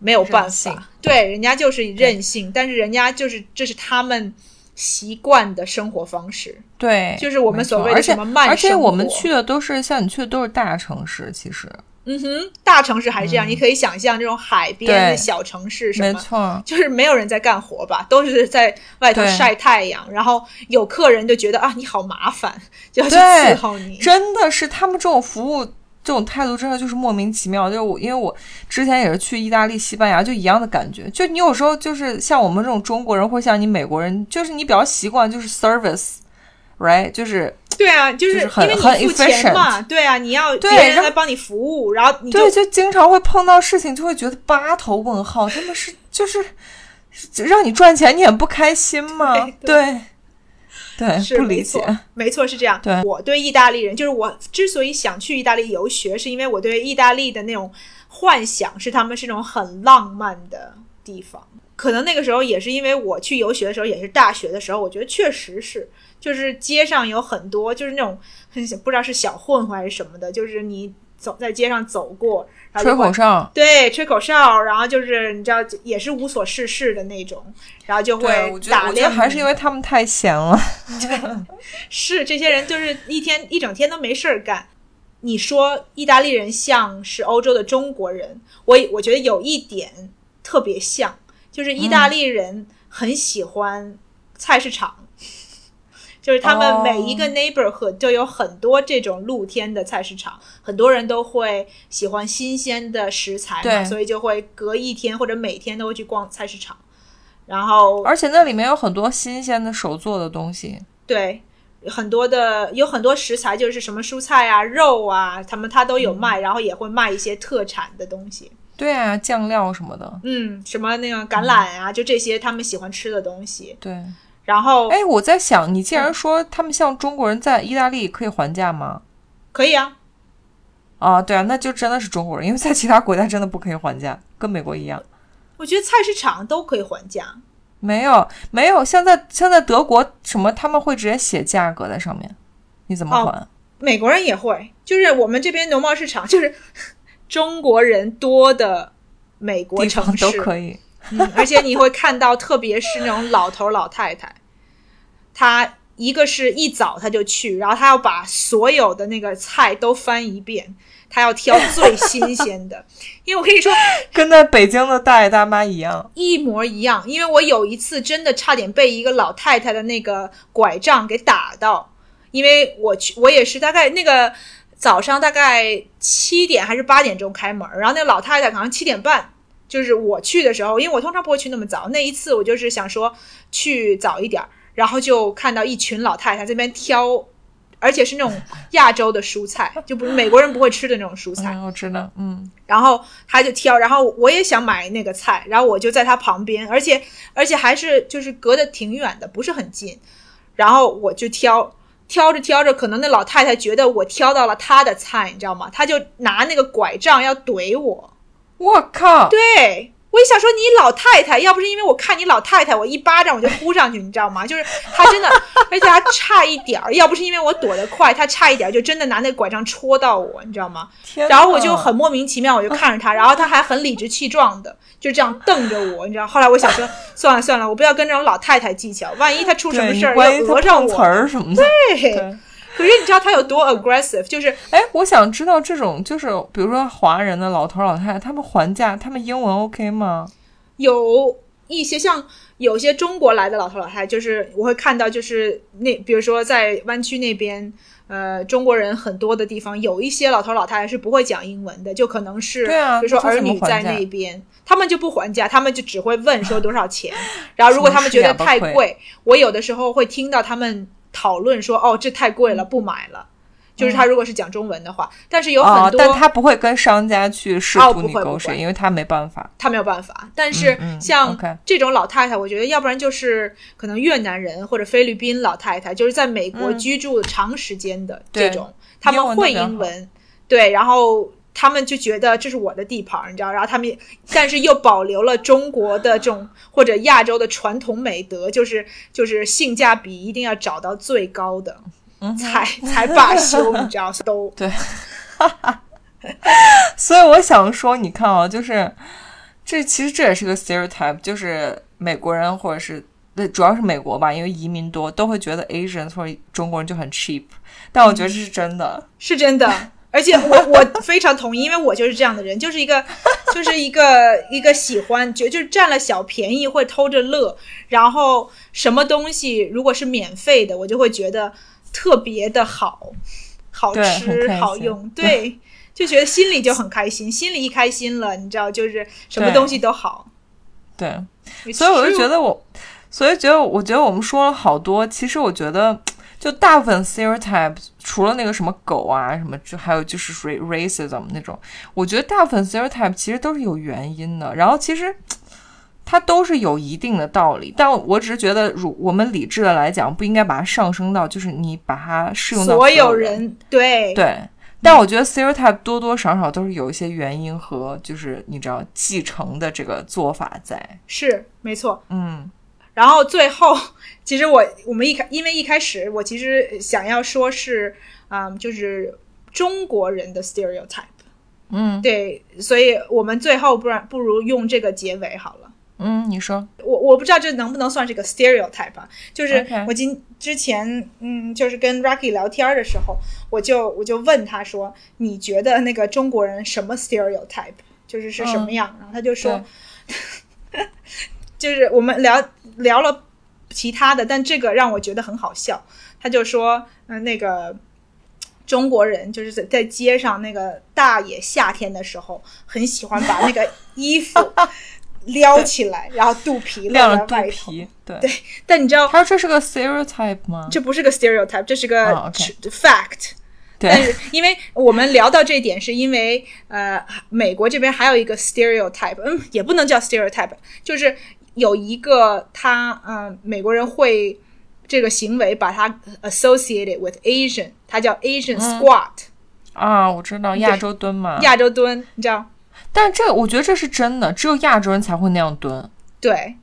S2: 没有办法。对，人家就是任性，但是人家就是这是他们习惯的生活方式。
S1: 对，
S2: 就是我们所谓的什么慢生活
S1: 而且我们去的都是像你去的都是大城市，其实
S2: 嗯哼，大城市还是这样，你可以想象这种海边的小城市什么。
S1: 没错。
S2: 就是没有人在干活吧，都是在外头晒太阳，然后有客人就觉得啊你好麻烦，就要去伺候你。
S1: 真的是他们这种服务。这种态度真的就是莫名其妙，就是我，因为我之前也是去意大利、西班牙，就一样的感觉。就你有时候就是像我们这种中国人，或者像你美国人，就是你比较习惯就是 service，right？就是
S2: 对啊，就是
S1: 就是很
S2: 因为你
S1: 很
S2: 付钱嘛，对啊，你要
S1: 对
S2: 别人来帮你服务，然后你就
S1: 对，就经常会碰到事情，就会觉得八头问号，他们是就是让你赚钱，你很不开心吗？对，对，
S2: 是
S1: 不理解
S2: 没错。，没错是这样。
S1: 对
S2: 我对意大利人，就是我之所以想去意大利游学，是因为我对意大利的那种幻想是他们是那种很浪漫的地方。可能那个时候也是因为我去游学的时候，也是大学的时候，我觉得确实是，就是街上有很多就是那种很小不知道是小混混还是什么的，就是你走在街上走过，然后
S1: 吹口哨，
S2: 对，吹口哨，然后就是你知道，也是无所事事的那种，然后就
S1: 对，
S2: 会
S1: 我觉得
S2: 打量
S1: 我觉得还是因为他们太闲了。<laughs>
S2: 是这些人就是一天一整天都没事儿干。你说意大利人像是欧洲的中国人，我我觉得有一点特别像，就是意大利人很喜欢菜市场，就是他们每一个 neighborhood 都有很多这种露天的菜市场，很多人都会喜欢新鲜的食材嘛，
S1: 对
S2: 所以就会隔一天或者每天都会去逛菜市场，然后
S1: 而且那里面有很多新鲜的手做的东西。
S2: 对，很多的有很多食材，就是什么蔬菜啊、肉啊，他们他都有卖，然后也会卖一些特产的东西。
S1: 对啊，酱料什么的。
S2: 嗯，什么那个橄榄啊，就这些他们喜欢吃的东西。
S1: 对，
S2: 然后，
S1: 哎，我在想，你既
S2: 嗯
S1: 然说他们像中国人在意大利可以还价吗？
S2: 可以啊，
S1: 啊，对啊，那就真的是中国人，因为在其他国家真的不可以还价，跟美国一样。
S2: 我觉得菜市场都可以还价。
S1: 没有，没有，像在像在德国什么他们会直接写价格在上面，你怎么
S2: 哦
S1: 还？
S2: 美国人也会，就是我们这边农贸市场，就是 <laughs> 中国人多的美国城市
S1: 都可以。
S2: 嗯，而且你会看到，特别是那种老头老太太，他一个是一早他就去，然后他要把所有的那个菜都翻一遍，他要挑最新鲜的。<laughs> 因为我跟你说
S1: 跟在北京的大爷大妈一样。
S2: 一模一样，因为我有一次真的差点被一个老太太的那个拐杖给打到，因为我去我也是大概那个早上大概七点还是八点钟开门，然后那个老太太好像七点半。就是我去的时候，因为我通常不会去那么早。那一次我就是想说去早一点儿，然后就看到一群老太太这边挑，而且是那种亚洲的蔬菜，就不是美国人不会吃的那种蔬菜。
S1: 嗯，我知道，嗯，
S2: 然后他就挑，然后我也想买那个菜，然后我就在他旁边，而且而且还是就是隔得挺远的，不是很近。然后我就挑，挑着挑着，可能那老太太觉得我挑到了她的菜，你知道吗？她就拿那个拐杖要怼我。
S1: 我靠，
S2: 对，我也想说你老太太，要不是因为我看你老太太，我一巴掌我就呼上去，你知道吗？<laughs> 就是她真的，而且她差一点儿，要不是因为我躲得快，她差一点儿就真的拿那拐杖戳到我，你知道吗？然后我就很莫名其妙，我就看着他，<laughs> 然后他还很理直气壮的就这样瞪着我，你知道。后来我想说，<laughs> 算了算了，我不要跟这种老太太计较，万一她出什么，事儿要讹上我。
S1: 儿什么的。
S2: 对，
S1: 对，
S2: 可是你知道他有多 aggressive，就是
S1: 哎，我想知道这种就是比如说华人的老头老太太，他们还价，他们英文 OK 吗？
S2: 有一些像有些中国来的老头老太太，就是我会看到，就是那比如说在湾区那边，呃，中国人很多的地方，有一些老头老太太是不会讲英文的，就可能是
S1: 对啊
S2: 比如说儿女在那边，他们就不还价，他们就只会问说多少钱，<laughs> 然后如果他们觉得太贵，我有的时候会听到他们讨论说，哦，这太贵了，不买了。就是他如果是讲中文的话，但是有
S1: 哦
S2: 很，多、
S1: 但他不会跟商家去试
S2: 哦
S1: 图
S2: 不会不会
S1: negotiate，因为他没办法。
S2: 他没有办法。但是像这种老太太，我觉得要不然就是可能越南人或者菲律宾老太太，就是在美国
S1: 嗯
S2: 居住长时间的这种，他们会
S1: 英文，
S2: 对，然后。他们就觉得这是我的地盘儿，你知道，然后他们，但是又保留了中国的这种或者亚洲的传统美德，就是 <laughs> 就是性价比一定要找到最高的，
S1: 嗯
S2: 才 <laughs> 才罢休，你知道，都。对。<laughs>
S1: 所以我想说，你看啊，就是这其实这也是个 stereotype，就是美国人或者是对，主要是美国吧，因为移民多，都会觉得 Asians 或者中国人就很 cheap，但我觉得这是真的。
S2: 是真的，而且我我非常同意，因为我就是这样的人，就是一个就是一个一个喜欢就就是占了小便宜会偷着乐，然后什么东西如果是免费的，我就会觉得特别的好，好吃好用，<laughs> 对，就觉得心里就很开心，心里一开心了，你知道，就是什么东西都好。
S1: 对所以我就觉得我，所以觉得我觉得我们说了好多，其实我觉得就大部分 stereotype，除了那个什么狗啊什么，就还有就是 racism 那种，我觉得大部分 stereotype 其实都是有原因的，然后其实。<tsk> 它都是有一定的道理，但我只是觉得，如我们理智的来讲，不应该把它上升到就是你把它适用到
S2: 所
S1: 有
S2: 有人对
S1: 对，但我觉得 stereotype 多多少少都是有一些原因和就是你知道继承的这个做法在。
S2: 是没错，
S1: 嗯
S2: 然后最后，其实我我们一开，因为一开始我其实想要说是，嗯，就是中国人的 stereotype，
S1: 嗯。
S2: 对，所以我们最后不然不如用这个结尾好了。
S1: 嗯，你说。
S2: 我我不知道这能不能算是个 stereotype 啊？就是我今之前嗯，就是跟 Rocky 聊天的时候，我就我就问他说，你觉得那个中国人什么 stereotype，就是是什么
S1: 嗯。
S2: 样？然后他就说，<laughs> 就是我们聊聊了其他的，但这个让我觉得很好笑。他就说，嗯、那个中国人就是在在街上那个大爷夏天的时候，很喜欢把那个衣服 <laughs> 撩起来，然后肚皮露在外头。
S1: 皮，对。
S2: 对，但你知道，
S1: 他说这是个 stereotype 吗？
S2: 这不是个 stereotype，这是个 fact。但，是，因为我们聊到这一点，是因为呃，美国这边还有一个 stereotype，嗯，也不能叫 stereotype，就是有一个他，嗯、美国人会这个行为把它 associated with Asian，它叫 Asian squat，、
S1: 啊，我知道亚洲蹲嘛，
S2: 亚洲蹲，你知道？
S1: 但这我觉得这是真的，只有亚洲人才会那样蹲，
S2: 对，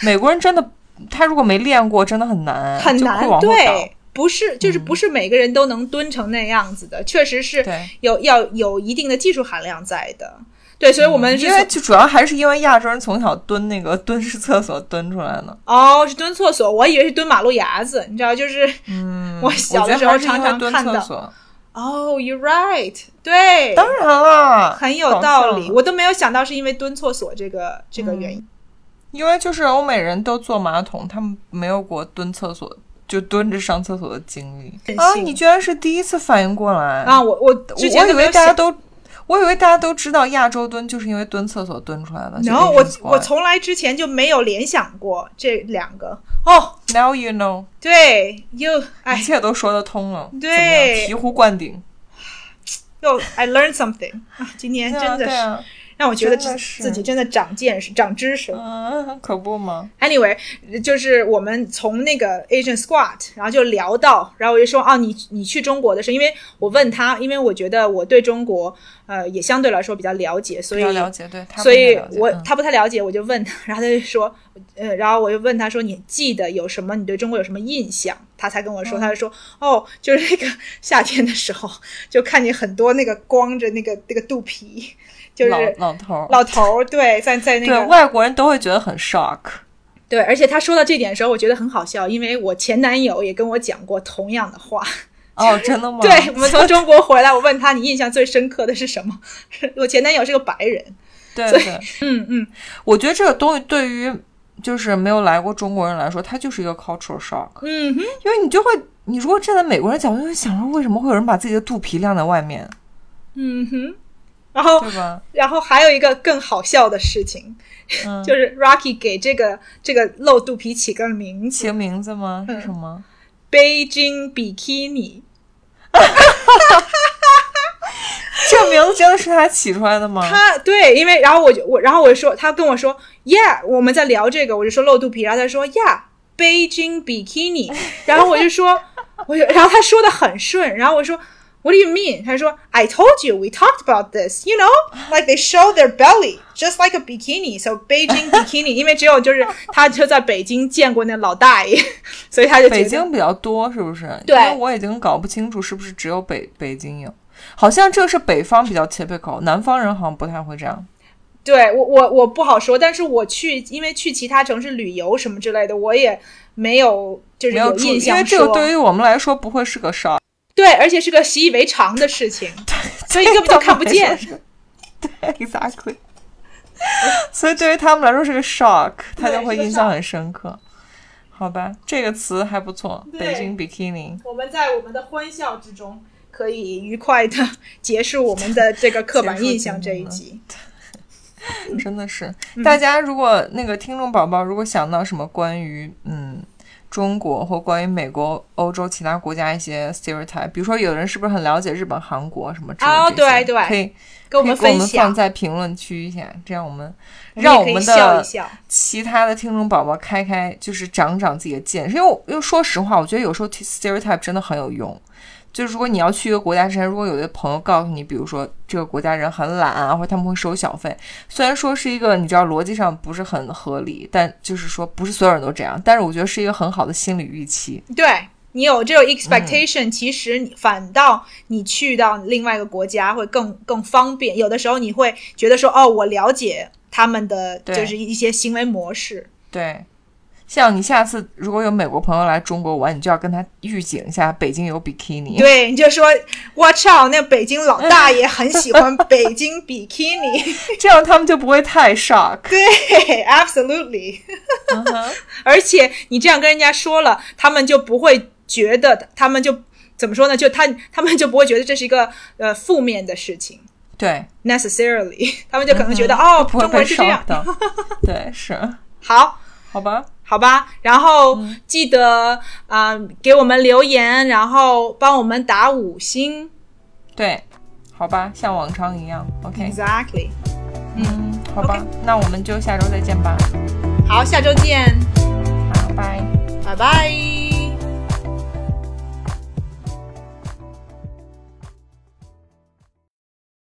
S1: 美国人真的，他如果没练过，真的很难，
S2: 很难。对，不是，就是不是每个人都能蹲成那样子的，确实是有要有一定的技术含量在的。对，所以我们是
S1: 因为就主要还是因为亚洲人从小蹲那个蹲式厕所蹲出来的。
S2: 哦，是蹲厕所，我以为是蹲马路牙子，你知道，就是，嗯，<laughs> 我小的时候常常看到。
S1: 厕所。
S2: 哦，You're right，对，
S1: 当然了，
S2: 很有道理，我都没有想到是因为蹲厕所这个这个原因。
S1: 因为就是欧美人都坐马桶，他们没有过蹲厕所就蹲着上厕所的经历啊！你居然是第一次反应过来
S2: 啊，我我
S1: 我以为大家都，我以为大家都知道亚洲蹲就是因为蹲厕所蹲出来的。
S2: 然后我我从来之前就没有联想过这两个。哦
S1: ，Now you know，
S2: 对，，you，
S1: 一，切都说得通了，
S2: 对
S1: 醍醐灌顶，
S2: 又 I learned something 啊！今天真的是让我觉得自己真的长见识、长知识
S1: 可不嘛
S2: ，Anyway，就是我们从那个 Asian Squat，然后就聊到，然后我就说，哦，你你去中国的时候，因为我问他，因为我觉得我对中国呃也相对来说比较了解，所以
S1: 了解，对，他
S2: 所以我、
S1: 嗯
S2: 他不太了解，我就问他，然后他就说，呃，然后我就问他说，你记得有什么？你对中国有什么印象？他才跟我
S1: 嗯
S2: 说，他就说，哦，就是那个夏天的时候，就看见很多那个光着那个那个肚皮，就是
S1: 老老头儿，
S2: 老头儿，对，在在那
S1: 对
S2: 个
S1: 外国人都会觉得很 shock。
S2: 对，而且他说到这点的时候，我觉得很好笑，因为我前男友也跟我讲过同样的话。
S1: 哦，真的 <laughs> 吗？
S2: 对我们从中国回来，我问他你印象最深刻的是什么？我前男友是个白人，<laughs>
S1: 对对，
S2: 嗯嗯，
S1: 我觉得这个东西对于就是没有来过中国人来说，它就是一个 cultural shock。
S2: 嗯哼，
S1: 因为你就会，你如果站在美国人角度，就会想说，为什么会有人把自己的肚皮晾在外面，
S2: 嗯哼。然后，然后还有一个更好笑的事情，
S1: 嗯 <laughs>
S2: 就是 Rocky 给这个这个露肚皮起个名字
S1: 起个名字吗？
S2: 嗯
S1: 是什么
S2: ？，Beijing Bikini。<laughs>
S1: 这名字真的是他起出来的吗？
S2: 他对，因为然后我就我然后我就说，他跟我说，Yeah，我们在聊这个，我就说露肚皮，然后他说，Yeah。Beijing bikini，然后我就说，我就，然后他说的很顺，然后我说，What do you mean？他说，I told you we talked about this. You know, like they show their belly just like a bikini. So Beijing bikini，<laughs> 因为只有就是他就在北京见过那老大爷，<laughs> 所以他就
S1: 北京比较多，是不是？
S2: 对
S1: 因为我已经搞不清楚是不是只有北北京有，好像这是北方比较 typical，南方人好像不太会这样。
S2: 对我我我不好说，但是我去，因为去其他城市旅游什么之类的，我也没有就是
S1: 没有
S2: 印象因
S1: 为这个对于我们来说不会是个 shock，
S2: 对，而且是个习以为常的事情，<laughs> 所以根本就看不见。
S1: 对，exactly。<laughs> 所以对于他们来说是个 shock，他就会印象很深刻。好吧，这个词还不错，北京 bikini。
S2: 我们在我们的欢笑之中，可以愉快的 <laughs> 结束我们的这个刻板印象这一集。
S1: 真的是，
S2: 嗯
S1: 大家如果那个听众宝宝如果想到什么关于嗯中国或关于美国、欧洲其他国家一些 stereotype，比如说有人是不是很了解日本、韩国什么之类的
S2: 哦
S1: 这些
S2: 对对
S1: 可以
S2: 跟我们
S1: 给我们
S2: 分享
S1: 放在评论区一下，这样我们让我们的其他的听众宝宝开开，就是长长自己的见识。因为因为说实话，我觉得有时候 stereotype 真的很有用。就是如果你要去一个国家之前，如果有的朋友告诉你，比如说这个国家人很懒啊，或者他们会收小费，虽然说是一个你知道逻辑上不是很合理，但就是说不是所有人都这样，但是我觉得是一个很好的心理预期。
S2: 对你有这种 expectation，、其实你反倒你去到另外一个国家会更更方便。有的时候你会觉得说，哦，我了解他们的就是一些行为模式。
S1: 对，像你下次如果有美国朋友来中国玩，你就要跟他预警一下，北京有比基尼。
S2: 对，你就说 Watch out，那北京老大爷很喜欢北京 bikini。<laughs>
S1: 这样他们就不会太 shock。
S2: 对，absolutely。而且你这样跟人家说了，他们就不会觉得，他们就怎么说呢？就他他们就不会觉得这是一个呃负面的事情
S1: 对
S2: ，，necessarily，他们就可能觉得、哦，中国人是这样。
S1: 的。对，是，<laughs>
S2: 好，
S1: 好吧。
S2: 好吧，然后
S1: 嗯
S2: 记得啊、呃给我们留言，然后帮我们打五星。
S1: 对，好吧，像往常一样。
S2: OK，Exactly。
S1: 嗯，好吧那我们就下周再见吧。
S2: 好，下周见，
S1: 好，拜。
S2: 拜拜。